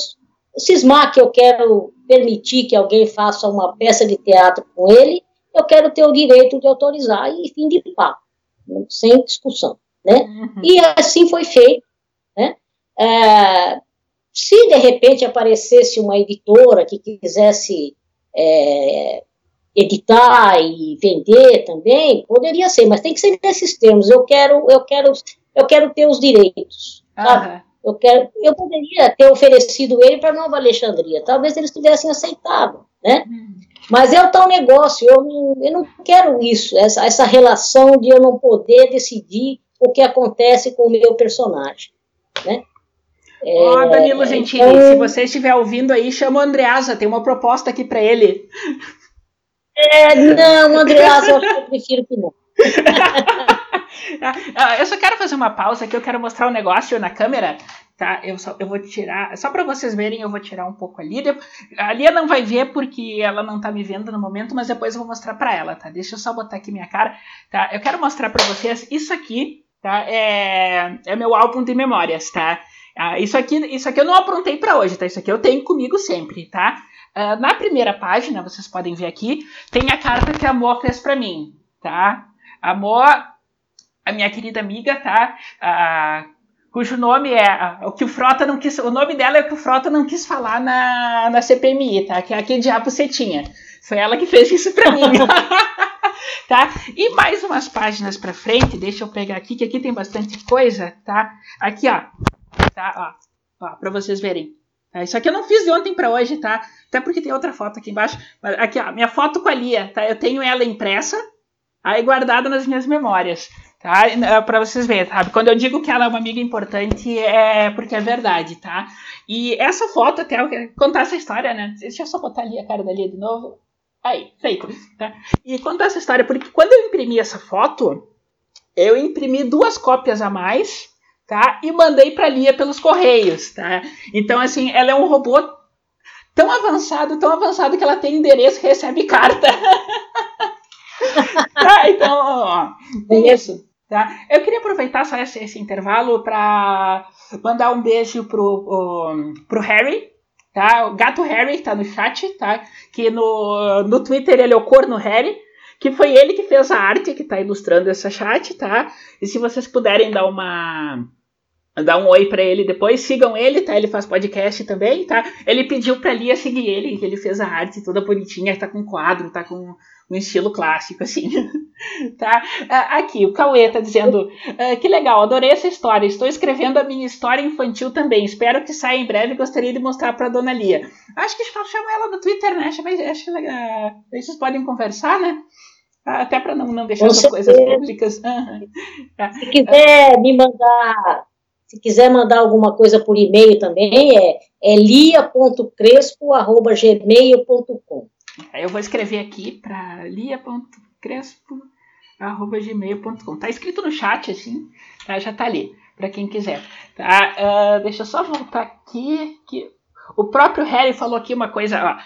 cismar que eu quero permitir que alguém faça uma peça de teatro com ele, eu quero ter o direito de autorizar e fim de papo. sem discussão, né? Uhum. E assim foi feito, né? É, se de repente aparecesse uma editora que quisesse é, editar e vender também, poderia ser, mas tem que ser nesses termos. Eu quero, eu quero, eu quero ter os direitos, sabe? Eu quero, eu poderia ter oferecido ele para Nova Alexandria. Talvez eles tivessem aceitado, né? Uhum. Mas é o tal negócio. Eu não, eu não quero isso, essa, essa relação de eu não poder decidir o que acontece com o meu personagem, né? Ó, oh, Danilo Gentili, então... se você estiver ouvindo aí, chama o Andreasa, tem uma proposta aqui para ele. É, não, Andreasa, eu prefiro que não. Ah, eu só quero fazer uma pausa que eu quero mostrar um negócio na câmera, tá? Eu, só, eu vou tirar, só para vocês verem, eu vou tirar um pouco ali. A Lia não vai ver porque ela não tá me vendo no momento, mas depois eu vou mostrar para ela, tá? Deixa eu só botar aqui minha cara, tá? Eu quero mostrar para vocês isso aqui, tá? É, é meu álbum de memórias, tá? Ah, isso, aqui, isso aqui eu não aprontei para hoje, tá? Isso aqui eu tenho comigo sempre, tá? Uh, na primeira página, vocês podem ver aqui, tem a carta que a Amor fez para mim, tá? A Amor, a minha querida amiga, tá? Uh, cujo nome é o que o Frota não quis, o nome dela é o que o Frota não quis falar na, na CPMI, tá? Que é aquele diabo você tinha. Foi ela que fez isso para mim. tá? E mais umas páginas para frente, deixa eu pegar aqui que aqui tem bastante coisa, tá? Aqui, ó tá? Ó, ó pra vocês verem. É, isso aqui eu não fiz de ontem para hoje, tá? Até porque tem outra foto aqui embaixo. Aqui, ó, minha foto com a Lia, tá? Eu tenho ela impressa, aí guardada nas minhas memórias, tá? É, para vocês verem, sabe? Quando eu digo que ela é uma amiga importante, é porque é verdade, tá? E essa foto, até eu quero contar essa história, né? Deixa eu só botar ali a cara da Lia de novo. Aí, feito, tá? E contar essa história, porque quando eu imprimi essa foto, eu imprimi duas cópias a mais tá? E mandei para Lia pelos correios, tá? Então assim, ela é um robô tão avançado, tão avançado que ela tem endereço e recebe carta. tá? Então, ó, é isso. Tá? Eu queria aproveitar só esse, esse intervalo para mandar um beijo pro, o, pro Harry, tá? O gato Harry tá no chat, tá? Que no, no Twitter ele é o corno Harry, que foi ele que fez a arte que tá ilustrando essa chat, tá? E se vocês puderem dar uma dar um oi para ele depois, sigam ele, tá? Ele faz podcast também, tá? Ele pediu pra Lia seguir ele, que ele fez a arte toda bonitinha, tá com quadro, tá com um estilo clássico, assim, tá? Ah, aqui, o Cauê tá dizendo, ah, que legal, adorei essa história, estou escrevendo a minha história infantil também, espero que saia em breve, gostaria de mostrar pra Dona Lia. Acho que chama ela no Twitter, né? Acho, acho legal. Vocês podem conversar, né? Até para não, não deixar as coisas públicas. Uhum. Se quiser me mandar se quiser mandar alguma coisa por e-mail também, é, é lia.crespo.gmail.com. Eu vou escrever aqui para lia.crespo.gmail.com. Tá escrito no chat, assim, tá? já tá ali, para quem quiser. Tá? Uh, deixa eu só voltar aqui. Que o próprio Harry falou aqui uma coisa, ó.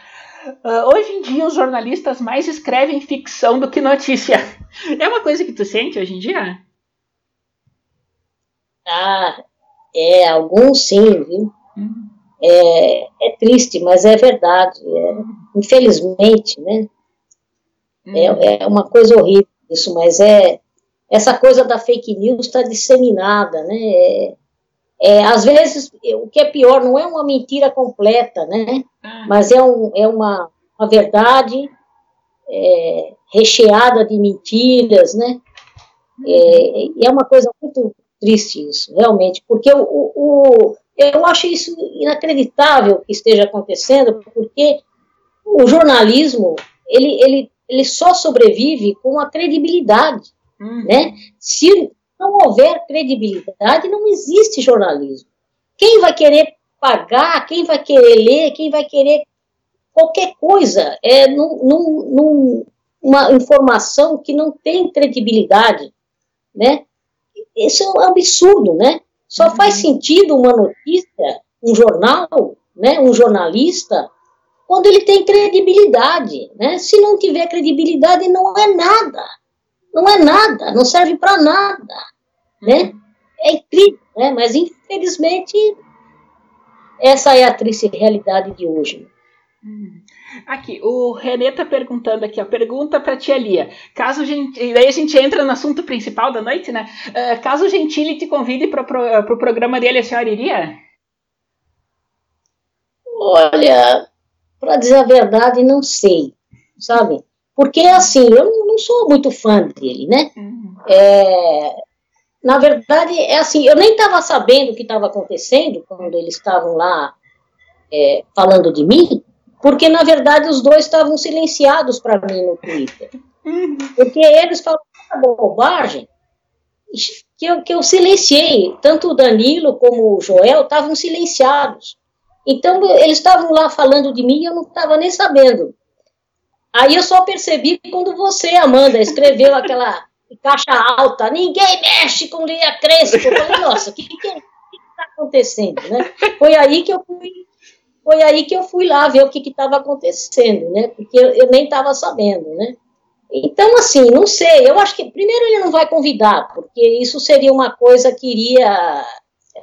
Uh, hoje em dia os jornalistas mais escrevem ficção do que notícia. É uma coisa que tu sente hoje em dia? Ah, é, alguns sim, viu? Uhum. É, é triste, mas é verdade. É, infelizmente, né? Uhum. É, é uma coisa horrível isso, mas é essa coisa da fake news está disseminada, né? É, é, às vezes, o que é pior não é uma mentira completa, né? Uhum. Mas é, um, é uma, uma verdade é, recheada de mentiras, né? É, é uma coisa muito triste isso, realmente, porque o, o, eu acho isso inacreditável que esteja acontecendo, porque o jornalismo, ele, ele, ele só sobrevive com a credibilidade, hum. né? Se não houver credibilidade, não existe jornalismo. Quem vai querer pagar, quem vai querer ler, quem vai querer qualquer coisa, é num, num, num, uma informação que não tem credibilidade, né? Isso é um absurdo, né? Só uhum. faz sentido uma notícia, um jornal, né, um jornalista, quando ele tem credibilidade, né? Se não tiver credibilidade, não é nada. Não é nada, não serve para nada, né? Uhum. É incrível, né? Mas infelizmente essa é a triste realidade de hoje. Uhum. Aqui, o Renê tá perguntando aqui, ó, pergunta pra tia Lia. Caso gente, daí a gente entra no assunto principal da noite, né? Uh, caso o Gentili te convide para pro, pro programa dele, a senhora iria? Olha, para dizer a verdade, não sei, sabe? Porque, assim, eu não sou muito fã dele, né? Uhum. É, na verdade, é assim, eu nem estava sabendo o que estava acontecendo quando eles estavam lá é, falando de mim, porque, na verdade, os dois estavam silenciados para mim no Twitter. Uhum. Porque eles falaram bobagem que eu, que eu silenciei. Tanto o Danilo como o Joel estavam silenciados. Então, eles estavam lá falando de mim e eu não estava nem sabendo. Aí eu só percebi quando você, Amanda, escreveu aquela caixa alta, ninguém mexe com Lia Crespo. Eu falei, nossa, o que está acontecendo? Né? Foi aí que eu fui foi aí que eu fui lá ver o que estava acontecendo, né? Porque eu, eu nem estava sabendo, né? Então, assim, não sei. Eu acho que primeiro ele não vai convidar, porque isso seria uma coisa que iria,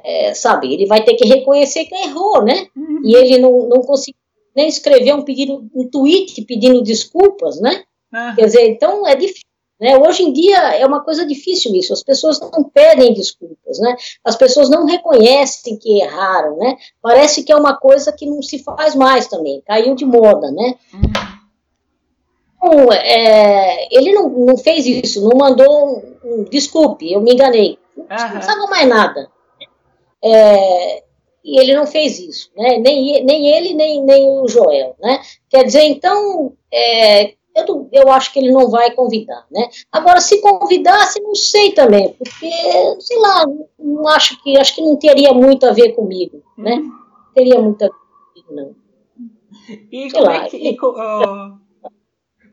é, sabe? Ele vai ter que reconhecer que errou, né? Uhum. E ele não, não conseguiu nem escrever um pedido, um tweet pedindo desculpas, né? Uhum. Quer dizer, então é difícil. Né? Hoje em dia é uma coisa difícil isso, as pessoas não pedem desculpas, né? as pessoas não reconhecem que erraram, né? parece que é uma coisa que não se faz mais também, caiu de moda. Né? Então, é, ele não, não fez isso, não mandou um, um desculpe, eu me enganei, não precisava mais nada. É, e ele não fez isso, né? nem, nem ele, nem, nem o Joel. Né? Quer dizer, então, é, eu, eu acho que ele não vai convidar, né? Agora, se convidasse, não sei também, porque, sei lá, não acho que, acho que não teria muito a ver comigo, né? Uhum. Teria muito a ver comigo, não. E sei como, lá, é que, e, uh,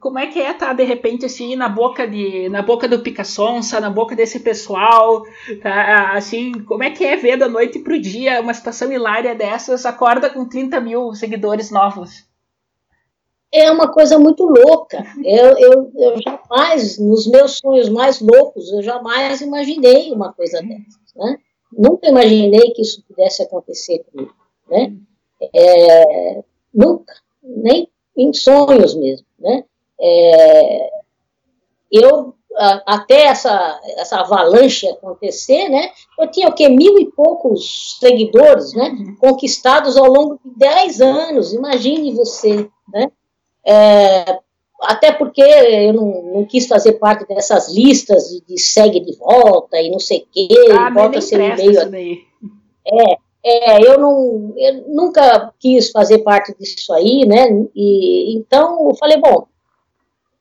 como é que é estar, tá, de repente, assim, na boca, de, na boca do Picassonça, na boca desse pessoal, tá? Assim, como é que é ver da noite pro dia uma situação hilária dessas, acorda com 30 mil seguidores novos? É uma coisa muito louca. Eu, eu, eu jamais, nos meus sonhos mais loucos, eu jamais imaginei uma coisa dessas, né? Nunca imaginei que isso pudesse acontecer comigo, né? É, nunca, nem em sonhos mesmo, né? É, eu, até essa, essa avalanche acontecer, né? Eu tinha o que? Mil e poucos seguidores, né? Uhum. Conquistados ao longo de dez anos, imagine você, né? É, até porque eu não, não, quis fazer parte dessas listas de, de segue de volta e não sei o quê, ah, volta seu e-mail. É, é, eu, não, eu nunca quis fazer parte disso aí, né? E, então eu falei, bom,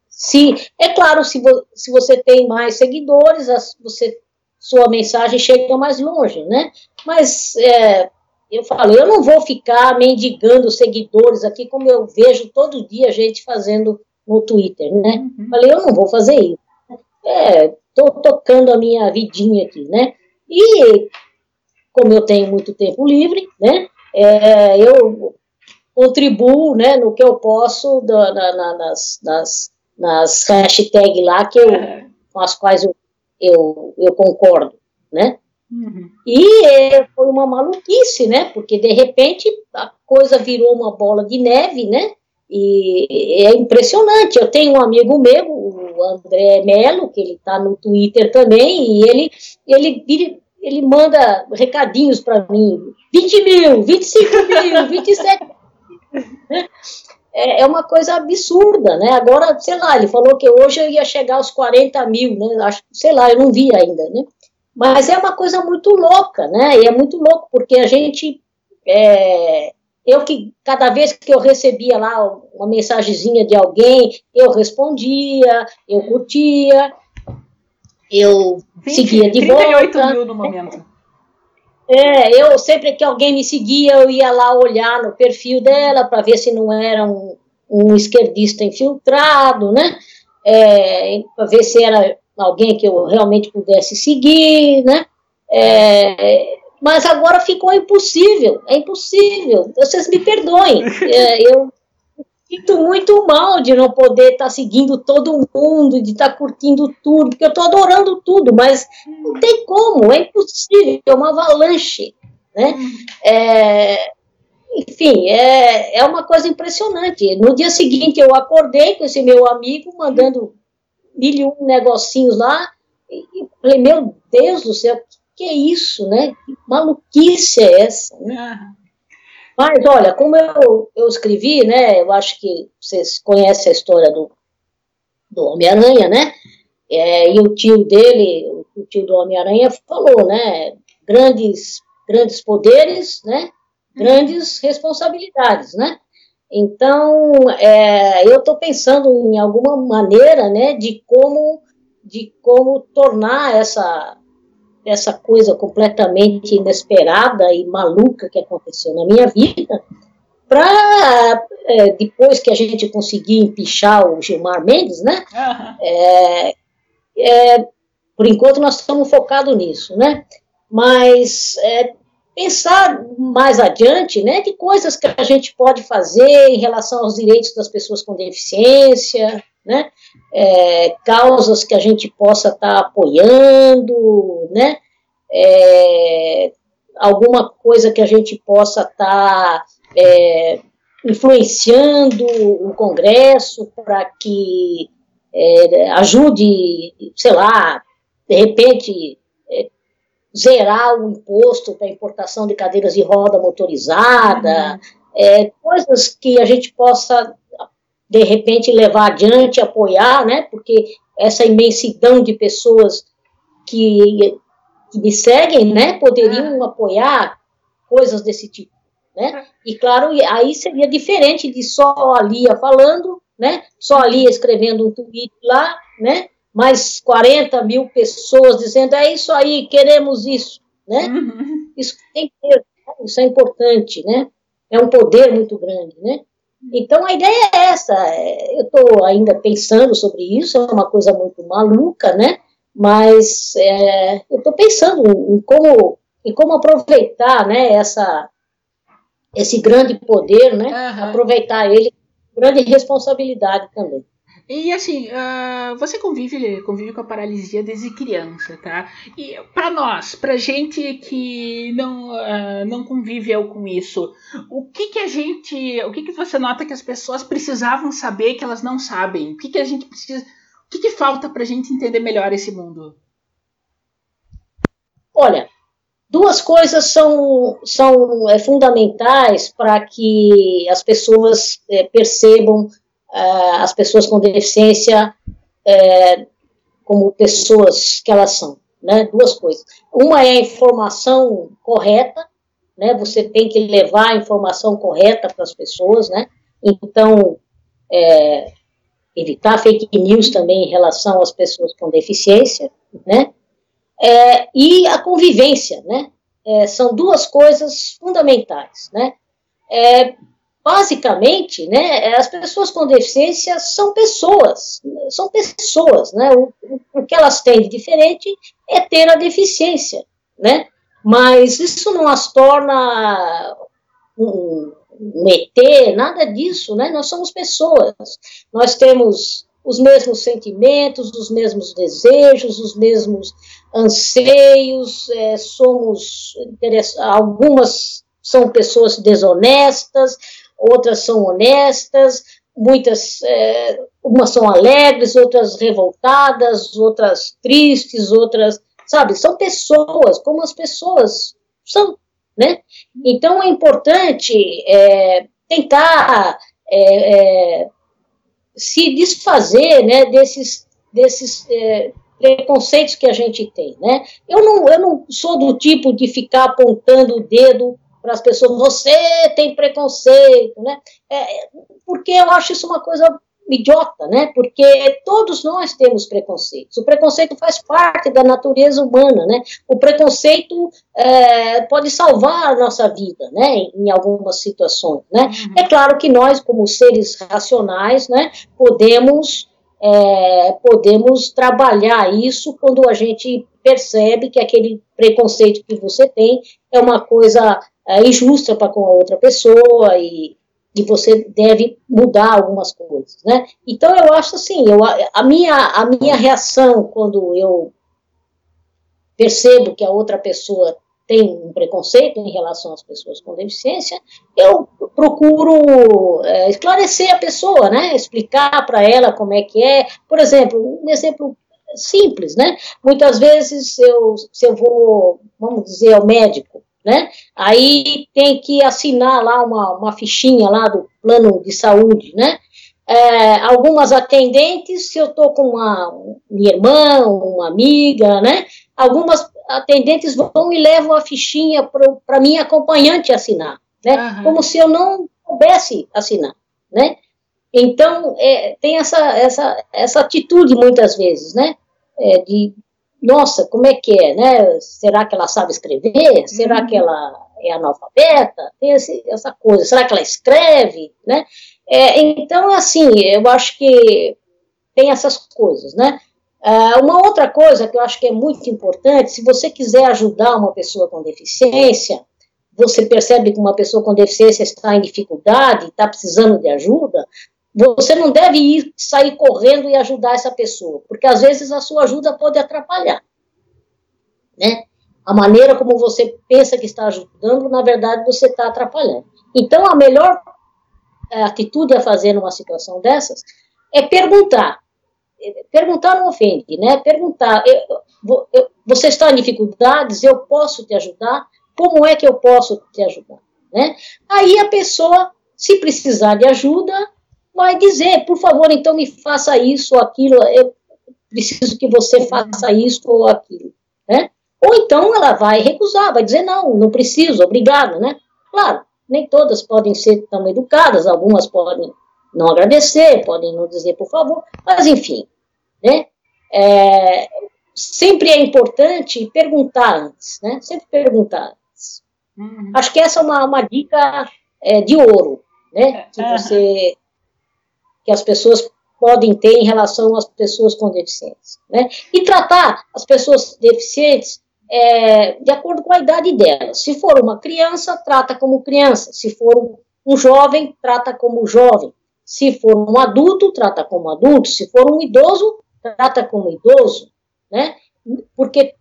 se é claro, se, vo, se você tem mais seguidores, as, você, sua mensagem chega mais longe, né? Mas é, eu falo, eu não vou ficar mendigando seguidores aqui, como eu vejo todo dia gente fazendo no Twitter, né? Uhum. Falei, eu não vou fazer isso. É, tô tocando a minha vidinha aqui, né? E como eu tenho muito tempo livre, né? É, eu contribuo, né, no que eu posso da, na, na, nas, nas, nas hashtags lá que eu, é. com as quais eu, eu, eu concordo, né? Uhum. E é, foi uma maluquice, né? Porque de repente a coisa virou uma bola de neve, né? E é impressionante. Eu tenho um amigo meu, o André Melo, que ele está no Twitter também, e ele, ele, ele manda recadinhos para mim: 20 mil, 25 mil, 27 mil. É, é uma coisa absurda, né? Agora, sei lá, ele falou que hoje eu ia chegar aos 40 mil, né? Acho, sei lá, eu não vi ainda, né? Mas é uma coisa muito louca, né? E é muito louco, porque a gente. É, eu que, cada vez que eu recebia lá uma mensagenzinha de alguém, eu respondia, eu curtia, eu 20, seguia de 38 volta. mil no momento. É, eu sempre que alguém me seguia, eu ia lá olhar no perfil dela para ver se não era um, um esquerdista infiltrado, né? É, para ver se era alguém que eu realmente pudesse seguir, né? É, mas agora ficou impossível, é impossível. Vocês me perdoem, é, eu sinto muito mal de não poder estar tá seguindo todo mundo, de estar tá curtindo tudo, porque eu estou adorando tudo, mas não tem como, é impossível, é uma avalanche, né? É, enfim, é, é uma coisa impressionante. No dia seguinte eu acordei com esse meu amigo mandando mil e um negocinhos lá, e falei, meu Deus do céu, que, que é isso, né? Que maluquice é essa, né? Mas, olha, como eu, eu escrevi, né, eu acho que vocês conhecem a história do, do Homem-Aranha, né, é, e o tio dele, o tio do Homem-Aranha falou, né, grandes, grandes poderes, né, grandes responsabilidades, né, então, é, eu estou pensando em alguma maneira, né, de como, de como tornar essa, essa coisa completamente inesperada e maluca que aconteceu na minha vida, para é, depois que a gente conseguir empichar o Gilmar Mendes, né? Uhum. É, é, por enquanto nós estamos focados nisso, né? Mas é, pensar mais adiante, né, de coisas que a gente pode fazer em relação aos direitos das pessoas com deficiência, né, é, causas que a gente possa estar tá apoiando, né, é, alguma coisa que a gente possa estar tá, é, influenciando o Congresso para que é, ajude, sei lá, de repente é, zerar o imposto para importação de cadeiras de roda motorizada, uhum. é, coisas que a gente possa de repente levar adiante, apoiar, né? Porque essa imensidão de pessoas que, que me seguem, né, poderiam uhum. apoiar coisas desse tipo, né? E claro, aí seria diferente de só a Lia falando, né? Só a Lia escrevendo um tweet lá, né? Mais 40 mil pessoas dizendo é isso aí, queremos isso, né? Uhum. Isso tem né? isso é importante, né? É um poder muito grande, né? Então, a ideia é essa. É, eu estou ainda pensando sobre isso, é uma coisa muito maluca, né? Mas é, eu estou pensando em como, em como aproveitar né, essa, esse grande poder, né? Uhum. Aproveitar ele com grande responsabilidade também. E assim, uh, você convive, convive com a paralisia desde criança, tá? E para nós, pra gente que não, uh, não conviveu com isso, o que que a gente, o que que você nota que as pessoas precisavam saber que elas não sabem? O que que a gente precisa, o que que falta pra gente entender melhor esse mundo? Olha, duas coisas são, são é, fundamentais para que as pessoas é, percebam uh, as pessoas com deficiência uh, como pessoas que elas são, né? Duas coisas. Uma é a informação correta, né? Você tem que levar a informação correta para as pessoas, né? Então, é, evitar fake news também em relação às pessoas com deficiência, né? É, e a convivência, né? É, são duas coisas fundamentais, né? É, basicamente, né, as pessoas com deficiência são pessoas, são pessoas, né, o, o que elas têm de diferente é ter a deficiência, né, mas isso não as torna um, um ET, nada disso, né, nós somos pessoas, nós temos os mesmos sentimentos, os mesmos desejos, os mesmos anseios, é, somos, algumas são pessoas desonestas, outras são honestas, muitas, é, umas são alegres, outras revoltadas, outras tristes, outras, sabe, são pessoas, como as pessoas são, né? Então é importante é, tentar é, é se desfazer, né, desses, desses é, preconceitos que a gente tem, né? Eu não, eu não sou do tipo de ficar apontando o dedo para as pessoas, você tem preconceito, né? É, porque eu acho isso uma coisa idiota, né? Porque todos nós temos preconceitos. O preconceito faz parte da natureza humana, né? O preconceito é, pode salvar a nossa vida, né? Em algumas situações, né? Uhum. É claro que nós, como seres racionais, né? Podemos é, podemos trabalhar isso quando a gente percebe que aquele preconceito que você tem é uma coisa é, injusta para com a outra pessoa e, e você deve mudar algumas coisas, né? Então eu acho assim, eu, a, minha, a minha reação quando eu percebo que a outra pessoa tem um preconceito em relação às pessoas com deficiência, eu procuro é, esclarecer a pessoa, né? Explicar para ela como é que é. Por exemplo, um exemplo simples, né? Muitas vezes eu, se eu vou, vamos dizer, ao médico, né? Aí tem que assinar lá uma, uma fichinha lá do plano de saúde, né? É, algumas atendentes, se eu estou com uma minha irmã, uma amiga, né? Algumas atendentes vão e levam a fichinha para minha acompanhante assinar, né? Uhum. Como se eu não soubesse assinar, né? Então, é, tem essa, essa, essa atitude muitas vezes, né? É, de, nossa, como é que é, né? Será que ela sabe escrever? Será uhum. que ela é analfabeta? Tem esse, essa coisa. Será que ela escreve, né? É, então, assim, eu acho que tem essas coisas, né? Uh, uma outra coisa que eu acho que é muito importante, se você quiser ajudar uma pessoa com deficiência, você percebe que uma pessoa com deficiência está em dificuldade, está precisando de ajuda, você não deve ir sair correndo e ajudar essa pessoa, porque às vezes a sua ajuda pode atrapalhar, né? A maneira como você pensa que está ajudando, na verdade, você está atrapalhando. Então, a melhor eh, atitude a fazer numa situação dessas é perguntar perguntar não ofende, né? Perguntar, eu, eu, você está em dificuldades, eu posso te ajudar? Como é que eu posso te ajudar? Né? Aí a pessoa, se precisar de ajuda, vai dizer, por favor, então me faça isso ou aquilo, eu preciso que você faça isso ou aquilo, né? Ou então ela vai recusar, vai dizer, não, não preciso, obrigado, né? Claro, nem todas podem ser tão educadas, algumas podem não agradecer, podem não dizer por favor, mas enfim, né? É, sempre é importante perguntar antes, né? Sempre perguntar antes. Uhum. Acho que essa é uma, uma dica é, de ouro, né? Que você, que as pessoas podem ter em relação às pessoas com deficiência, né? E tratar as pessoas deficientes é, de acordo com a idade delas. Se for uma criança, trata como criança. Se for um jovem, trata como jovem. Se for um adulto, trata como adulto. Se for um idoso, trata como idoso, né? Porque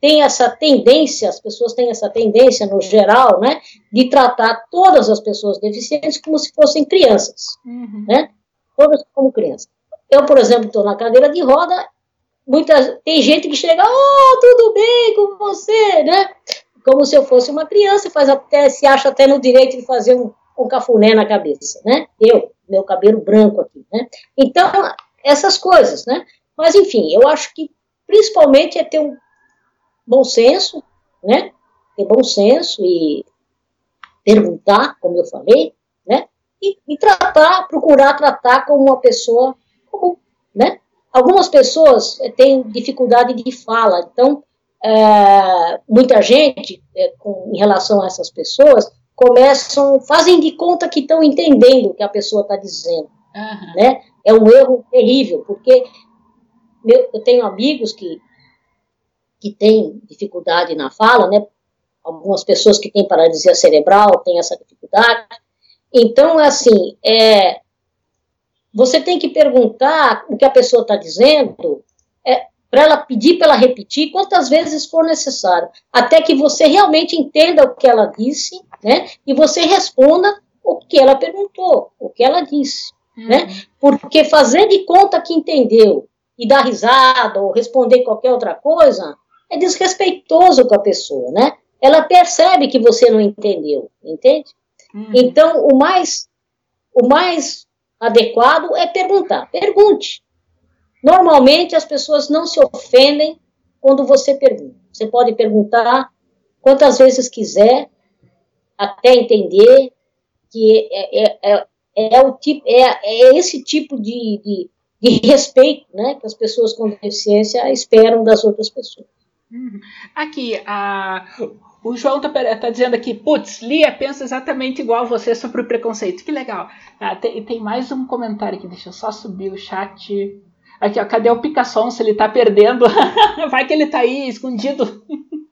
tem essa tendência, as pessoas têm essa tendência, no geral, né, de tratar todas as pessoas deficientes como se fossem crianças, uhum. né? Todas como crianças. Eu, por exemplo, estou na cadeira de roda, muitas, tem gente que chega, oh, tudo bem com você, né? Como se eu fosse uma criança, faz até, se acha até no direito de fazer um, um cafuné na cabeça, né? Eu, meu cabelo branco aqui, né? Então, essas coisas, né? Mas, enfim, eu acho que principalmente é ter um bom senso, né? Ter bom senso e perguntar, como eu falei? E, e tratar, procurar tratar como uma pessoa comum, né? Algumas pessoas eh, têm dificuldade de fala, então é, muita gente, é, com, em relação a essas pessoas, começam, fazem de conta que estão entendendo o que a pessoa está dizendo, uhum. né? É um erro terrível, porque meu, eu tenho amigos que, que têm dificuldade na fala, né? Algumas pessoas que têm paralisia cerebral têm essa dificuldade. Então, assim, é, você tem que perguntar o que a pessoa está dizendo, é, para ela pedir para ela repetir quantas vezes for necessário, até que você realmente entenda o que ela disse, né? E você responda o que ela perguntou, o que ela disse, né? Uhum. Porque fazer de conta que entendeu e dar risada ou responder qualquer outra coisa, é desrespeitoso com a pessoa, né? Ela percebe que você não entendeu, entende? Uhum. Então, o mais, o mais adequado é perguntar. Pergunte. Normalmente, as pessoas não se ofendem quando você pergunta. Você pode perguntar quantas vezes quiser, até entender que é, é, é, é o tipo, é, é esse tipo de, de, de respeito né, que as pessoas com deficiência esperam das outras pessoas. Uhum. Aqui, a, o João está tá dizendo aqui, putz, Lia pensa exatamente igual você sobre o preconceito. Que legal. Ah, tem, tem, mais um comentário aqui, deixa eu só subir o chat. Aqui, ó, cadê o Picasson? Se ele está perdendo, vai que ele está aí escondido.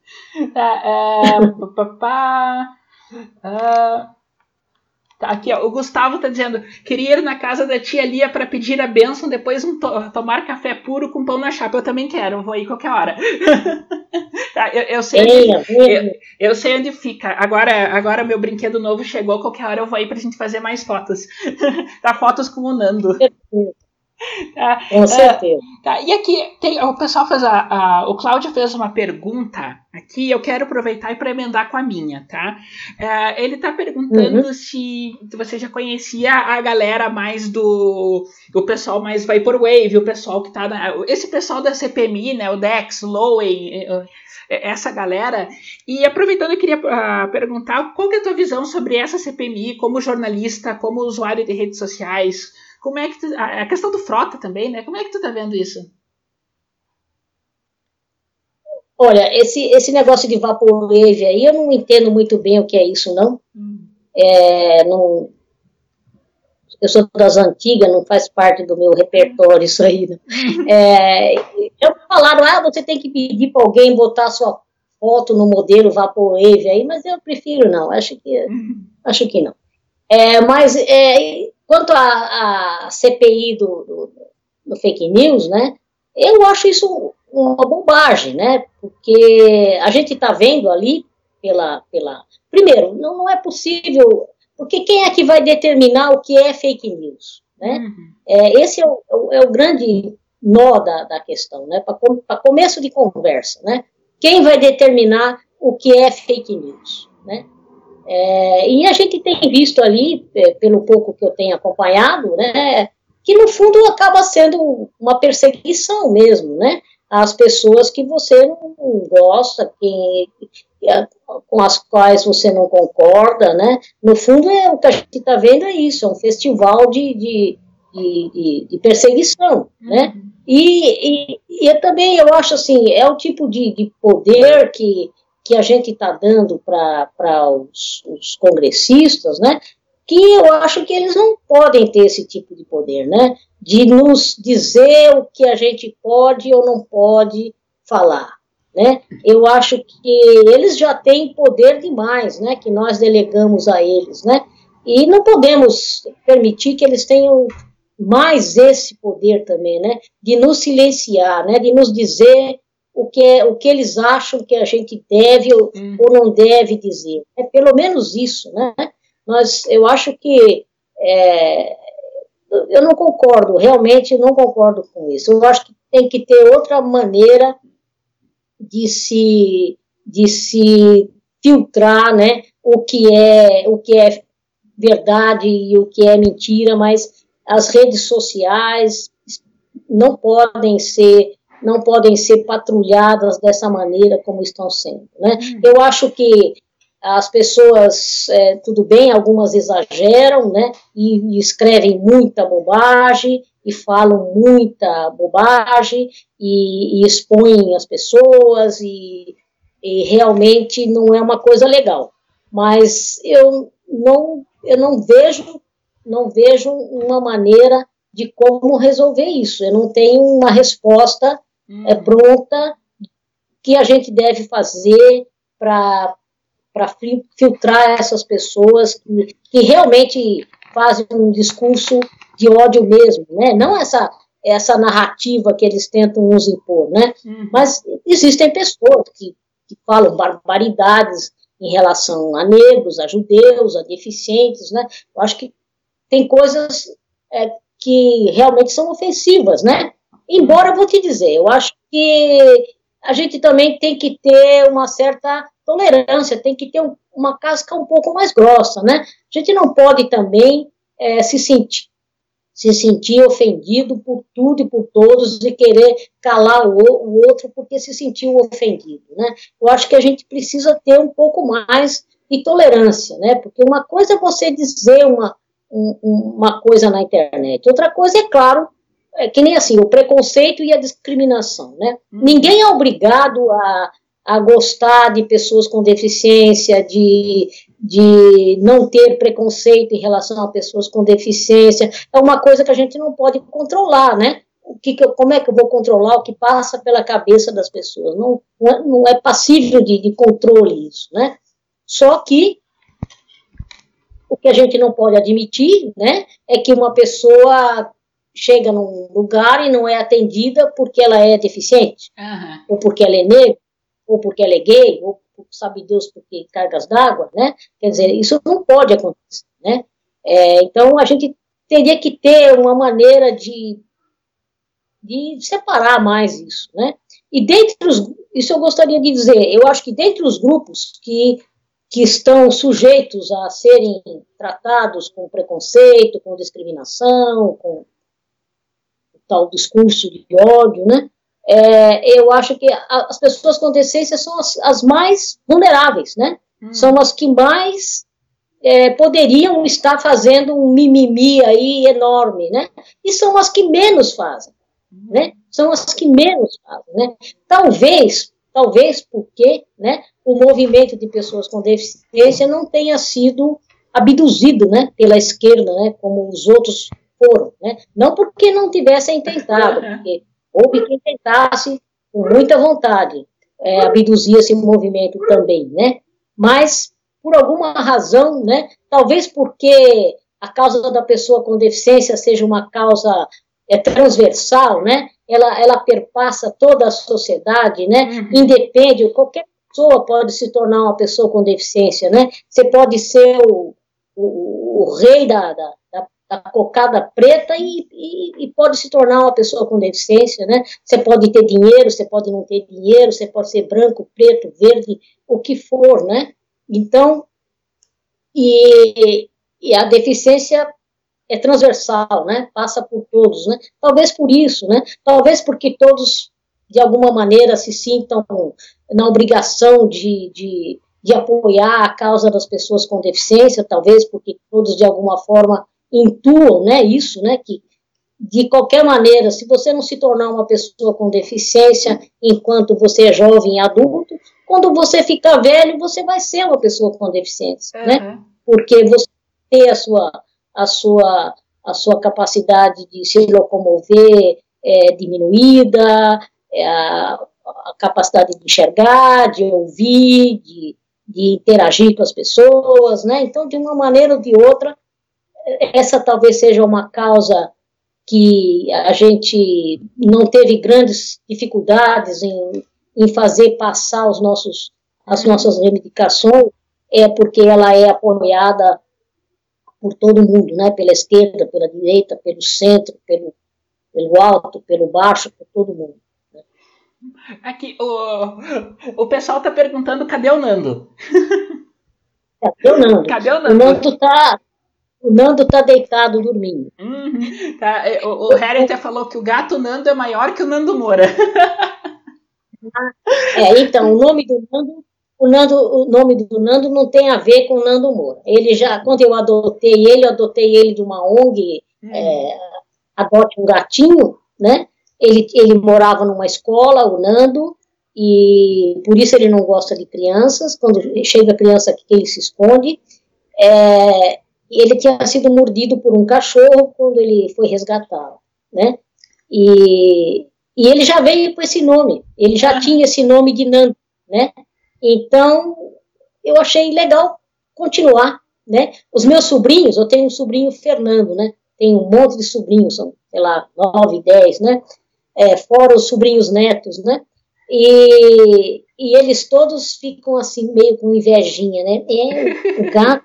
ah, é, papá, ah, Tá aqui, ó, o Gustavo tá dizendo: queria ir na casa da tia Lia para pedir a bênção, depois um to tomar café puro com pão na chapa. Eu também quero, vou aí qualquer hora. tá, eu, eu, sei que, eu, Eu sei onde fica. Agora, agora meu brinquedo novo chegou. Qualquer hora eu vou aí pra gente fazer mais fotos. tá, fotos com o Nando. Tá. Com certeza. Uh, tá. E aqui, tem, o pessoal fez a, a, O Cláudio fez uma pergunta aqui, eu quero aproveitar e para emendar com a minha, tá? Uh, ele está perguntando uhum. se você já conhecia a galera mais do. O pessoal mais Vaporwave, o pessoal que tá. Na, esse pessoal da CPMI, né? O Dex, Lowen, essa galera. E aproveitando, eu queria uh, perguntar qual é a tua visão sobre essa CPMI como jornalista, como usuário de redes sociais. Como é que tu, a questão do frota também, né? Como é que tu tá vendo isso? Olha, esse, esse negócio de vaporwave aí, eu não entendo muito bem o que é isso, não. Hum. É, não eu sou das antigas, não faz parte do meu repertório isso aí. Né? É, eu falaram, ah, você tem que pedir para alguém botar sua foto no modelo Vaporwave aí, mas eu prefiro não, acho que, hum. acho que não. É, mas é, Quanto à CPI do, do, do, fake news, né, eu acho isso uma bobagem, né, porque a gente está vendo ali pela, pela... Primeiro, não, não é possível, porque quem é que vai determinar o que é fake news, né? Uhum. É, esse é o, é o grande nó da, da questão, né, para começo de conversa, né, quem vai determinar o que é fake news, né? É, e a gente tem visto ali, é, pelo pouco que eu tenho acompanhado, né, que no fundo acaba sendo uma perseguição mesmo, né? As pessoas que você não gosta, que, com as quais você não concorda, né? No fundo, é, o que a gente está vendo é isso, é um festival de, de, de, de perseguição, né? Uhum. E, e, e também eu acho assim, é o tipo de, de poder que que a gente está dando para os, os, congressistas, né, que eu acho que eles não podem ter esse tipo de poder, né, de nos dizer o que a gente pode ou não pode falar, né, eu acho que eles já têm poder demais, né, que nós delegamos a eles, né, e não podemos permitir que eles tenham mais esse poder também, né, de nos silenciar, né, de nos dizer o que, o que eles acham que a gente deve ou, hum. ou não deve dizer. É pelo menos isso, né? Mas eu acho que é, eu não concordo, realmente não concordo com isso. Eu acho que tem que ter outra maneira de se, de se filtrar, né? O que é o que é verdade e o que é mentira, mas as redes sociais não podem ser não podem ser patrulhadas dessa maneira como estão sendo. Né? Uhum. Eu acho que as pessoas, é, tudo bem, algumas exageram, né, e, e, escrevem muita bobagem, e falam muita bobagem, e, e expõem as pessoas, e, e, realmente não é uma coisa legal. Mas eu não, eu não vejo, não vejo uma maneira de como resolver isso. Eu não tenho uma resposta é, pronta que a gente deve fazer para filtrar essas pessoas que, que realmente fazem um discurso de ódio mesmo, né? Não essa essa narrativa que eles tentam nos impor, né? Uhum. Mas existem pessoas que, que falam barbaridades em relação a negros, a judeus, a deficientes, né? Eu acho que tem coisas é, que realmente são ofensivas, né? Embora eu vou te dizer, eu acho que a gente também tem que ter uma certa tolerância, tem que ter um, uma casca um pouco mais grossa, né? A gente não pode também é, se sentir se sentir ofendido por tudo e por todos e querer calar o, o, outro porque se sentiu ofendido, né? Eu acho que a gente precisa ter um pouco mais de tolerância, né? Porque uma coisa é você dizer uma, um, uma coisa na internet, outra coisa é claro é que nem assim, o preconceito e a discriminação, né? Hum. Ninguém é obrigado a, a gostar de pessoas com deficiência, de, de não ter preconceito em relação a pessoas com deficiência. É uma coisa que a gente não pode controlar, né? O que, como é que eu vou controlar o que passa pela cabeça das pessoas? Não, não é, é passível de, de controle isso, né? Só que o que a gente não pode admitir, né, é que uma pessoa chega num lugar e não é atendida porque ela é deficiente, uhum. ou porque ela é negra, ou porque ela é gay, ou sabe Deus por que cargas d'água, né? Quer dizer, isso não pode acontecer, né? É, então, a gente teria que ter uma maneira de, de separar mais isso, né? E dentre os, isso eu gostaria de dizer, eu acho que dentre os grupos que, que estão sujeitos a serem tratados com preconceito, com discriminação, com tal discurso de ódio, né? É, eu acho que as pessoas com deficiência são as, as mais vulneráveis, né? Hum. São as que mais é, poderiam estar fazendo um mimimi aí enorme, né? E são as que menos fazem, né? São as que menos fazem, né? Talvez, talvez porque, né? O movimento de pessoas com deficiência não tenha sido abduzido, né? Pela esquerda, né? Como os outros foram, né? Não porque não tivessem tentado, porque houve quem tentasse com muita vontade é, abduzir esse movimento também, né? Mas por alguma razão, né? Talvez porque a causa da pessoa com deficiência seja uma causa é, transversal, né? Ela, ela perpassa toda a sociedade, né? Uhum. Independe, qualquer pessoa pode se tornar uma pessoa com deficiência, né? Você pode ser o, o, o rei da, da, da, da, cocada preta e, e, e, pode se tornar uma pessoa com deficiência, né? Você pode ter dinheiro, você pode não ter dinheiro, você pode ser branco, preto, verde, o que for, né? Então, e, e a deficiência é transversal, né? Passa por todos, né? Talvez por isso, né? Talvez porque todos de alguma maneira se sintam na obrigação de, de, de apoiar a causa das pessoas com deficiência, talvez porque todos de alguma forma intuam, né? Isso, né? Que de qualquer maneira, se você não se tornar uma pessoa com deficiência enquanto você é jovem e adulto, quando você ficar velho, você vai ser uma pessoa com deficiência, uhum. né? Porque você tem a sua, a sua, a sua capacidade de se locomover é, diminuída, é, a, a, capacidade de enxergar, de ouvir, de, de interagir com as pessoas, né? Então, de uma maneira ou de outra, essa talvez seja uma causa que a gente não teve grandes dificuldades em em fazer passar os nossos, as nossas reivindicações é porque ela é apoiada por todo mundo, né? Pela esquerda, pela direita, pelo centro, pelo, pelo alto, pelo baixo, por todo mundo. Né? Aqui, o, o pessoal está perguntando cadê o Nando? Cadê o Nando? Cadê o Nando? O Nando tá, o Nando tá deitado dormindo. Uhum, tá. O, o Harry até falou que o gato Nando é maior que o Nando Moura. É, então, o nome do Nando, o Nando, o nome do Nando não tem a ver com o Nando Moura. Ele já, quando eu adotei ele, eu adotei ele de uma ONG, hum. é, adote um gatinho, né? Ele, ele morava numa escola, o Nando, e por isso ele não gosta de crianças. Quando chega a criança aqui, ele se esconde. É, ele tinha sido mordido por um cachorro quando ele foi resgatado, né? E e ele já veio com esse nome, ele já ah. tinha esse nome de Nando, né? Então, eu achei legal continuar, né? Os meus sobrinhos, eu tenho um sobrinho Fernando, né? Tenho um monte de sobrinhos, são, sei lá, nove, dez, né? É, fora os sobrinhos netos, né? E, e eles todos ficam assim, meio com invejinha, né? É, o gato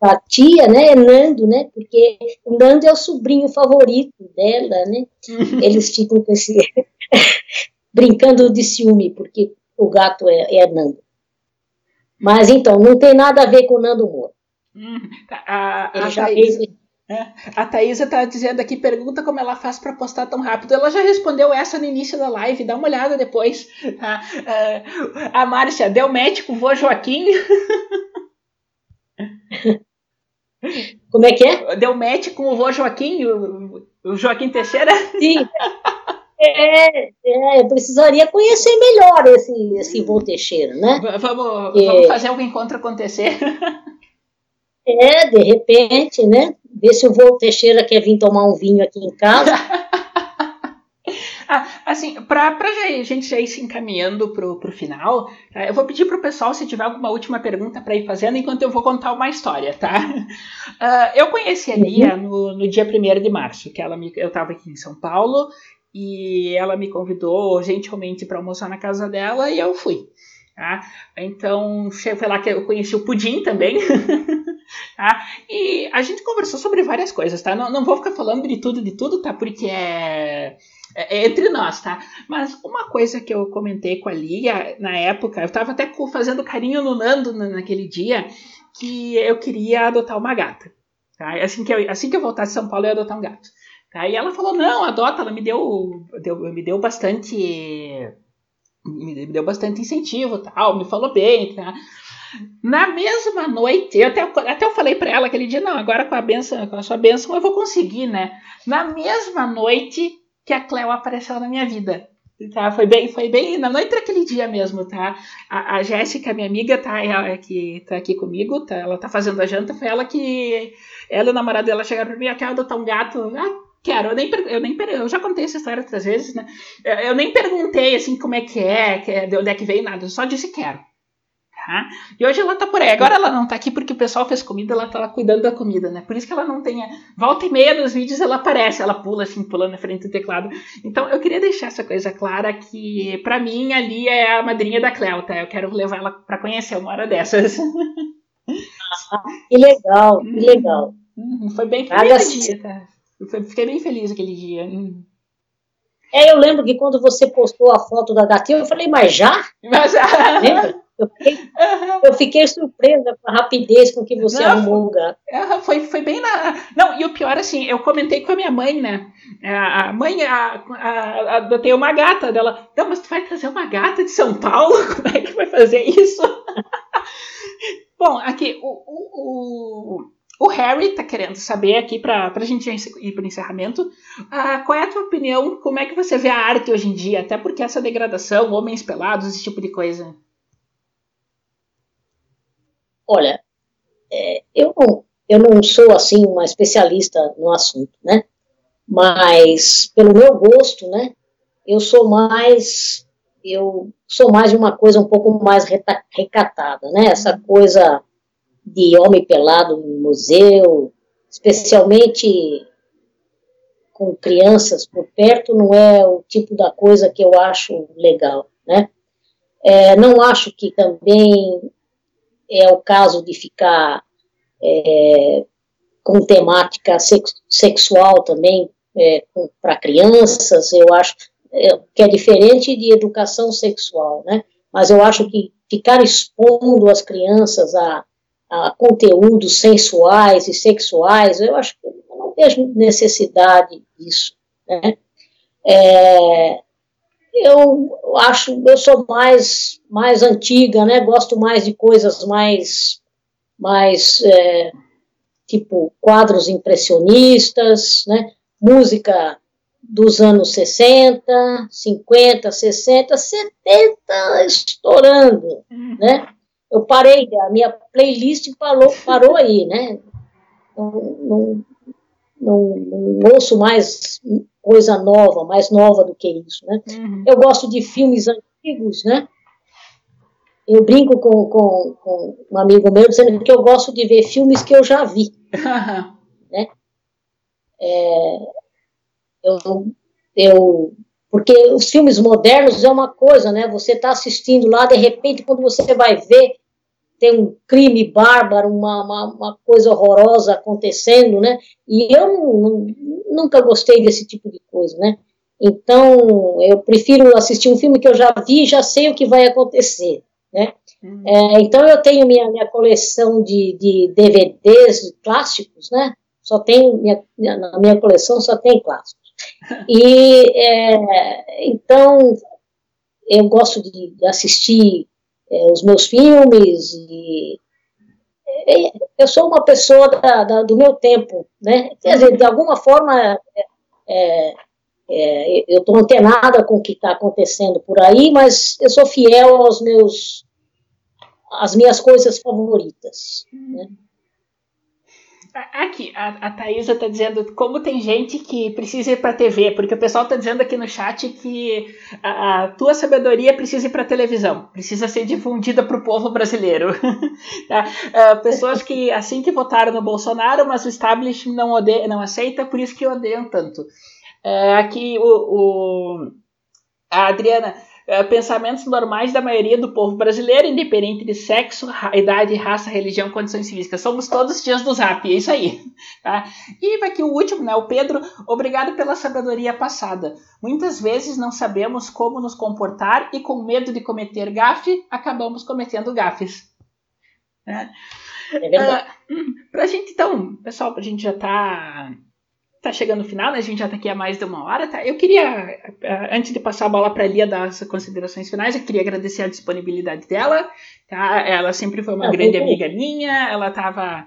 da tia, né, Nando, né, porque o Nando é o sobrinho favorito dela, né, eles ficam com esse, brincando de ciúme, porque o gato é, é Nando. Mas então, não tem nada a ver com o Nando Moura. Hum, a, a, Thaís, é, a Thaisa está dizendo aqui, pergunta como ela faz para postar tão rápido. Ela já respondeu essa no início da live, dá uma olhada depois. Tá? Uh, a Márcia, deu médico, vô Joaquim. Como é que é? Deu match com o vô Joaquim, o, o Joaquim Teixeira? Sim. É, é, eu precisaria conhecer melhor esse, esse vô Teixeira, né? Vamos, é, vamos fazer algum encontro acontecer. É, de repente, né? Ver se o vô Teixeira quer vir tomar um vinho aqui em casa. Ah, assim, para a gente já ir se encaminhando pro, pro final, eh, eu vou pedir pro pessoal se tiver alguma última pergunta para ir fazendo, enquanto eu vou contar uma história, tá? Uh, eu conheci a Lia uhum. no, no dia 1 de março, que ela me, eu estava aqui em São Paulo e ela me convidou gentilmente para almoçar na casa dela e eu fui. Tá? Então, foi lá que eu conheci o Pudim também. tá? E a gente conversou sobre várias coisas, tá? Não, não vou ficar falando de tudo, de tudo, tá? Porque é, é, é entre nós, tá? Mas uma coisa que eu comentei com a Lia na época, eu tava até fazendo carinho no Nando naquele dia, que eu queria adotar uma gata. Tá? Assim, que eu, assim que eu voltar de São Paulo, eu ia adotar um gato. Tá? E ela falou, não, adota, ela me deu, deu, me deu bastante me deu bastante incentivo, tal, me falou bem, tá? Na mesma noite, eu até, até eu falei para ela aquele dia, não, agora com a benção, com a sua benção eu vou conseguir, né? Na mesma noite que a Cleo apareceu na minha vida. Tá, foi bem, foi bem na noite daquele dia mesmo, tá? A, a Jéssica, minha amiga, tá, ela, que tá aqui comigo, tá, ela tá fazendo a janta, foi ela que ela e o namorado dela chegaram pra mim, ah, quer adotar um gato? Ah, Quero, eu nem, eu nem eu já contei essa história outras vezes, né? Eu, eu nem perguntei assim como é que é, que é, de onde é que veio, nada, eu só disse quero. Tá? E hoje ela tá por aí. Agora ela não tá aqui porque o pessoal fez comida, ela tá lá cuidando da comida, né? Por isso que ela não tem. Volta e meia nos vídeos ela aparece, ela pula assim, pulando na frente do teclado. Então eu queria deixar essa coisa clara que para mim ali é a madrinha da Cleo, tá? Eu quero levar ela para conhecer uma hora dessas. Ah, que legal, que legal. Uhum, foi bem, dia, tá? Eu fiquei bem feliz aquele dia. Hum. É, eu lembro que quando você postou a foto da gatinha, eu falei, mas já? Mas já. Lembra? Eu fiquei, uhum. eu fiquei, surpresa com a rapidez com que você não, arrumou o gato. Foi, foi bem na. Não, e o pior, assim, eu comentei com a minha mãe, né? A mãe, a, a, adotei uma gata dela. Não, mas tu vai trazer uma gata de São Paulo? Como é que vai fazer isso? Bom, aqui, o, o, o o Harry está querendo saber aqui para a gente ir para o encerramento. Uh, qual é a tua opinião? Como é que você vê a arte hoje em dia? Até porque essa degradação, homens pelados, esse tipo de coisa. Olha, é, eu, não, eu não sou assim uma especialista no assunto, né? Mas pelo meu gosto, né? Eu sou mais eu sou mais de uma coisa um pouco mais recatada, né? Essa coisa de homem pelado no museu, especialmente com crianças por perto, não é o tipo da coisa que eu acho legal, né? É, não acho que também é o caso de ficar é, com temática sex, sexual também é, para crianças, eu acho é, que é diferente de educação sexual, né? Mas eu acho que ficar expondo as crianças a a conteúdos sensuais e sexuais, eu acho que eu não vejo necessidade disso. Né? É, eu acho, eu sou mais, mais antiga, né? Gosto mais de coisas mais, mais é, tipo quadros impressionistas, né? Música dos anos 60, 50, 60, 70 estourando, uhum. né? eu parei, a minha playlist parou, parou aí, né? Não, não, não, não, ouço mais coisa nova, mais nova do que isso, né? Uhum. Eu gosto de filmes antigos, né? Eu brinco com, com, com, um amigo meu dizendo que eu gosto de ver filmes que eu já vi, né? É, eu, eu porque os filmes modernos é uma coisa, né? Você está assistindo lá, de repente, quando você vai ver, tem um crime bárbaro, uma, uma, uma, coisa horrorosa acontecendo, né? E eu não, nunca gostei desse tipo de coisa, né? Então, eu prefiro assistir um filme que eu já vi e já sei o que vai acontecer, né? Uhum. É, então, eu tenho minha, minha coleção de, de DVDs clássicos, né? Só tem, minha, na minha coleção só tem clássicos. E, é, então, eu gosto de assistir é, os meus filmes e é, eu sou uma pessoa da, da, do meu tempo, né? Quer dizer, de alguma forma é, é, eu estou antenada com o que está acontecendo por aí, mas eu sou fiel aos meus às minhas coisas favoritas. Né? Aqui, a, a Thaisa tá dizendo como tem gente que precisa ir pra TV, porque o pessoal tá dizendo aqui no chat que a, a tua sabedoria precisa ir pra televisão, precisa ser difundida pro povo brasileiro. tá? uh, pessoas que, assim que votaram no Bolsonaro, mas o establishment não, odeia, não aceita, por isso que odeiam tanto. Uh, aqui o, o, a Adriana, é, pensamentos normais da maioria do povo brasileiro, independente de sexo, idade, raça, religião, condições físicas. Somos todos dias do Zap, é isso aí. Tá? E aqui o último, né? O Pedro, obrigado pela sabedoria passada. Muitas vezes não sabemos como nos comportar e com medo de cometer gafe, acabamos cometendo gafes. Né? É verdade. Uh, pra gente, então, pessoal, a gente já tá tá chegando no final, né? A gente já tá aqui há mais de uma hora, tá? Eu queria, antes de passar a bola para a Lia dar as considerações finais, eu queria agradecer a disponibilidade dela, tá? Ela sempre foi uma grande amiga minha, ela tava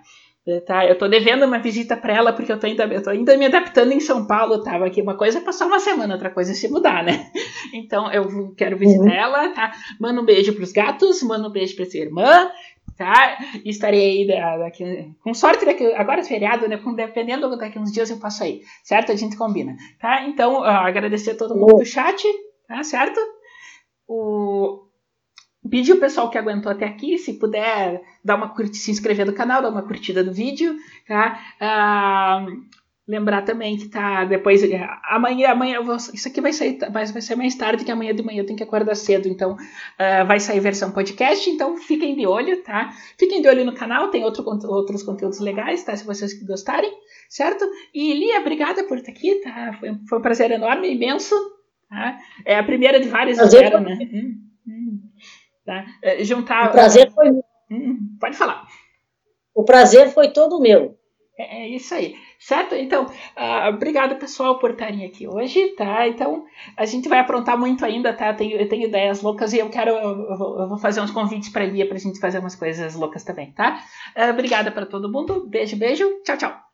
Tá, eu tô devendo uma visita para ela porque eu tô, ainda, eu tô ainda me adaptando em São Paulo, tava aqui. Uma coisa é passar uma semana, outra coisa é se mudar, né? Então eu quero visitar uhum. ela, tá? Manda um beijo pros gatos, manda um beijo pra sua irmã, tá? Estarei aí daqui, com sorte daqui, agora é feriado, né? Dependendo daqui uns dias eu passo aí, certo? A gente combina, tá? Então, agradecer a todo mundo do chat, tá? Certo? O, pedir o pessoal que aguentou até aqui, se puder dar uma curtida, se inscrever no canal, dar uma curtida no vídeo, tá? Ah, Lembrar também que tá depois. Amanhã, amanhã vou, isso aqui vai sair, vai, vai ser mais tarde, que amanhã de manhã eu tenho que acordar cedo. Então uh, vai sair versão podcast. Então fiquem de olho, tá? Fiquem de olho no canal, tem outro, outros conteúdos legais, tá? Se vocês gostarem, certo? E Lia, obrigada por estar aqui, tá? Foi, foi um prazer enorme, imenso. Tá? É a primeira de várias, prazer espero, né? Hum, hum, tá? É, juntar. O prazer foi. Hum, pode falar. O prazer foi todo meu. É, é isso aí, certo? Então, uh, obrigado pessoal por estarem aqui hoje, tá? Então, a gente vai aprontar muito ainda, tá? Eu tenho, eu tenho ideias loucas e eu quero, eu vou, eu vou fazer uns convites para a Lia para a gente fazer umas coisas loucas também, tá? Uh, obrigada para todo mundo, beijo, beijo, tchau, tchau.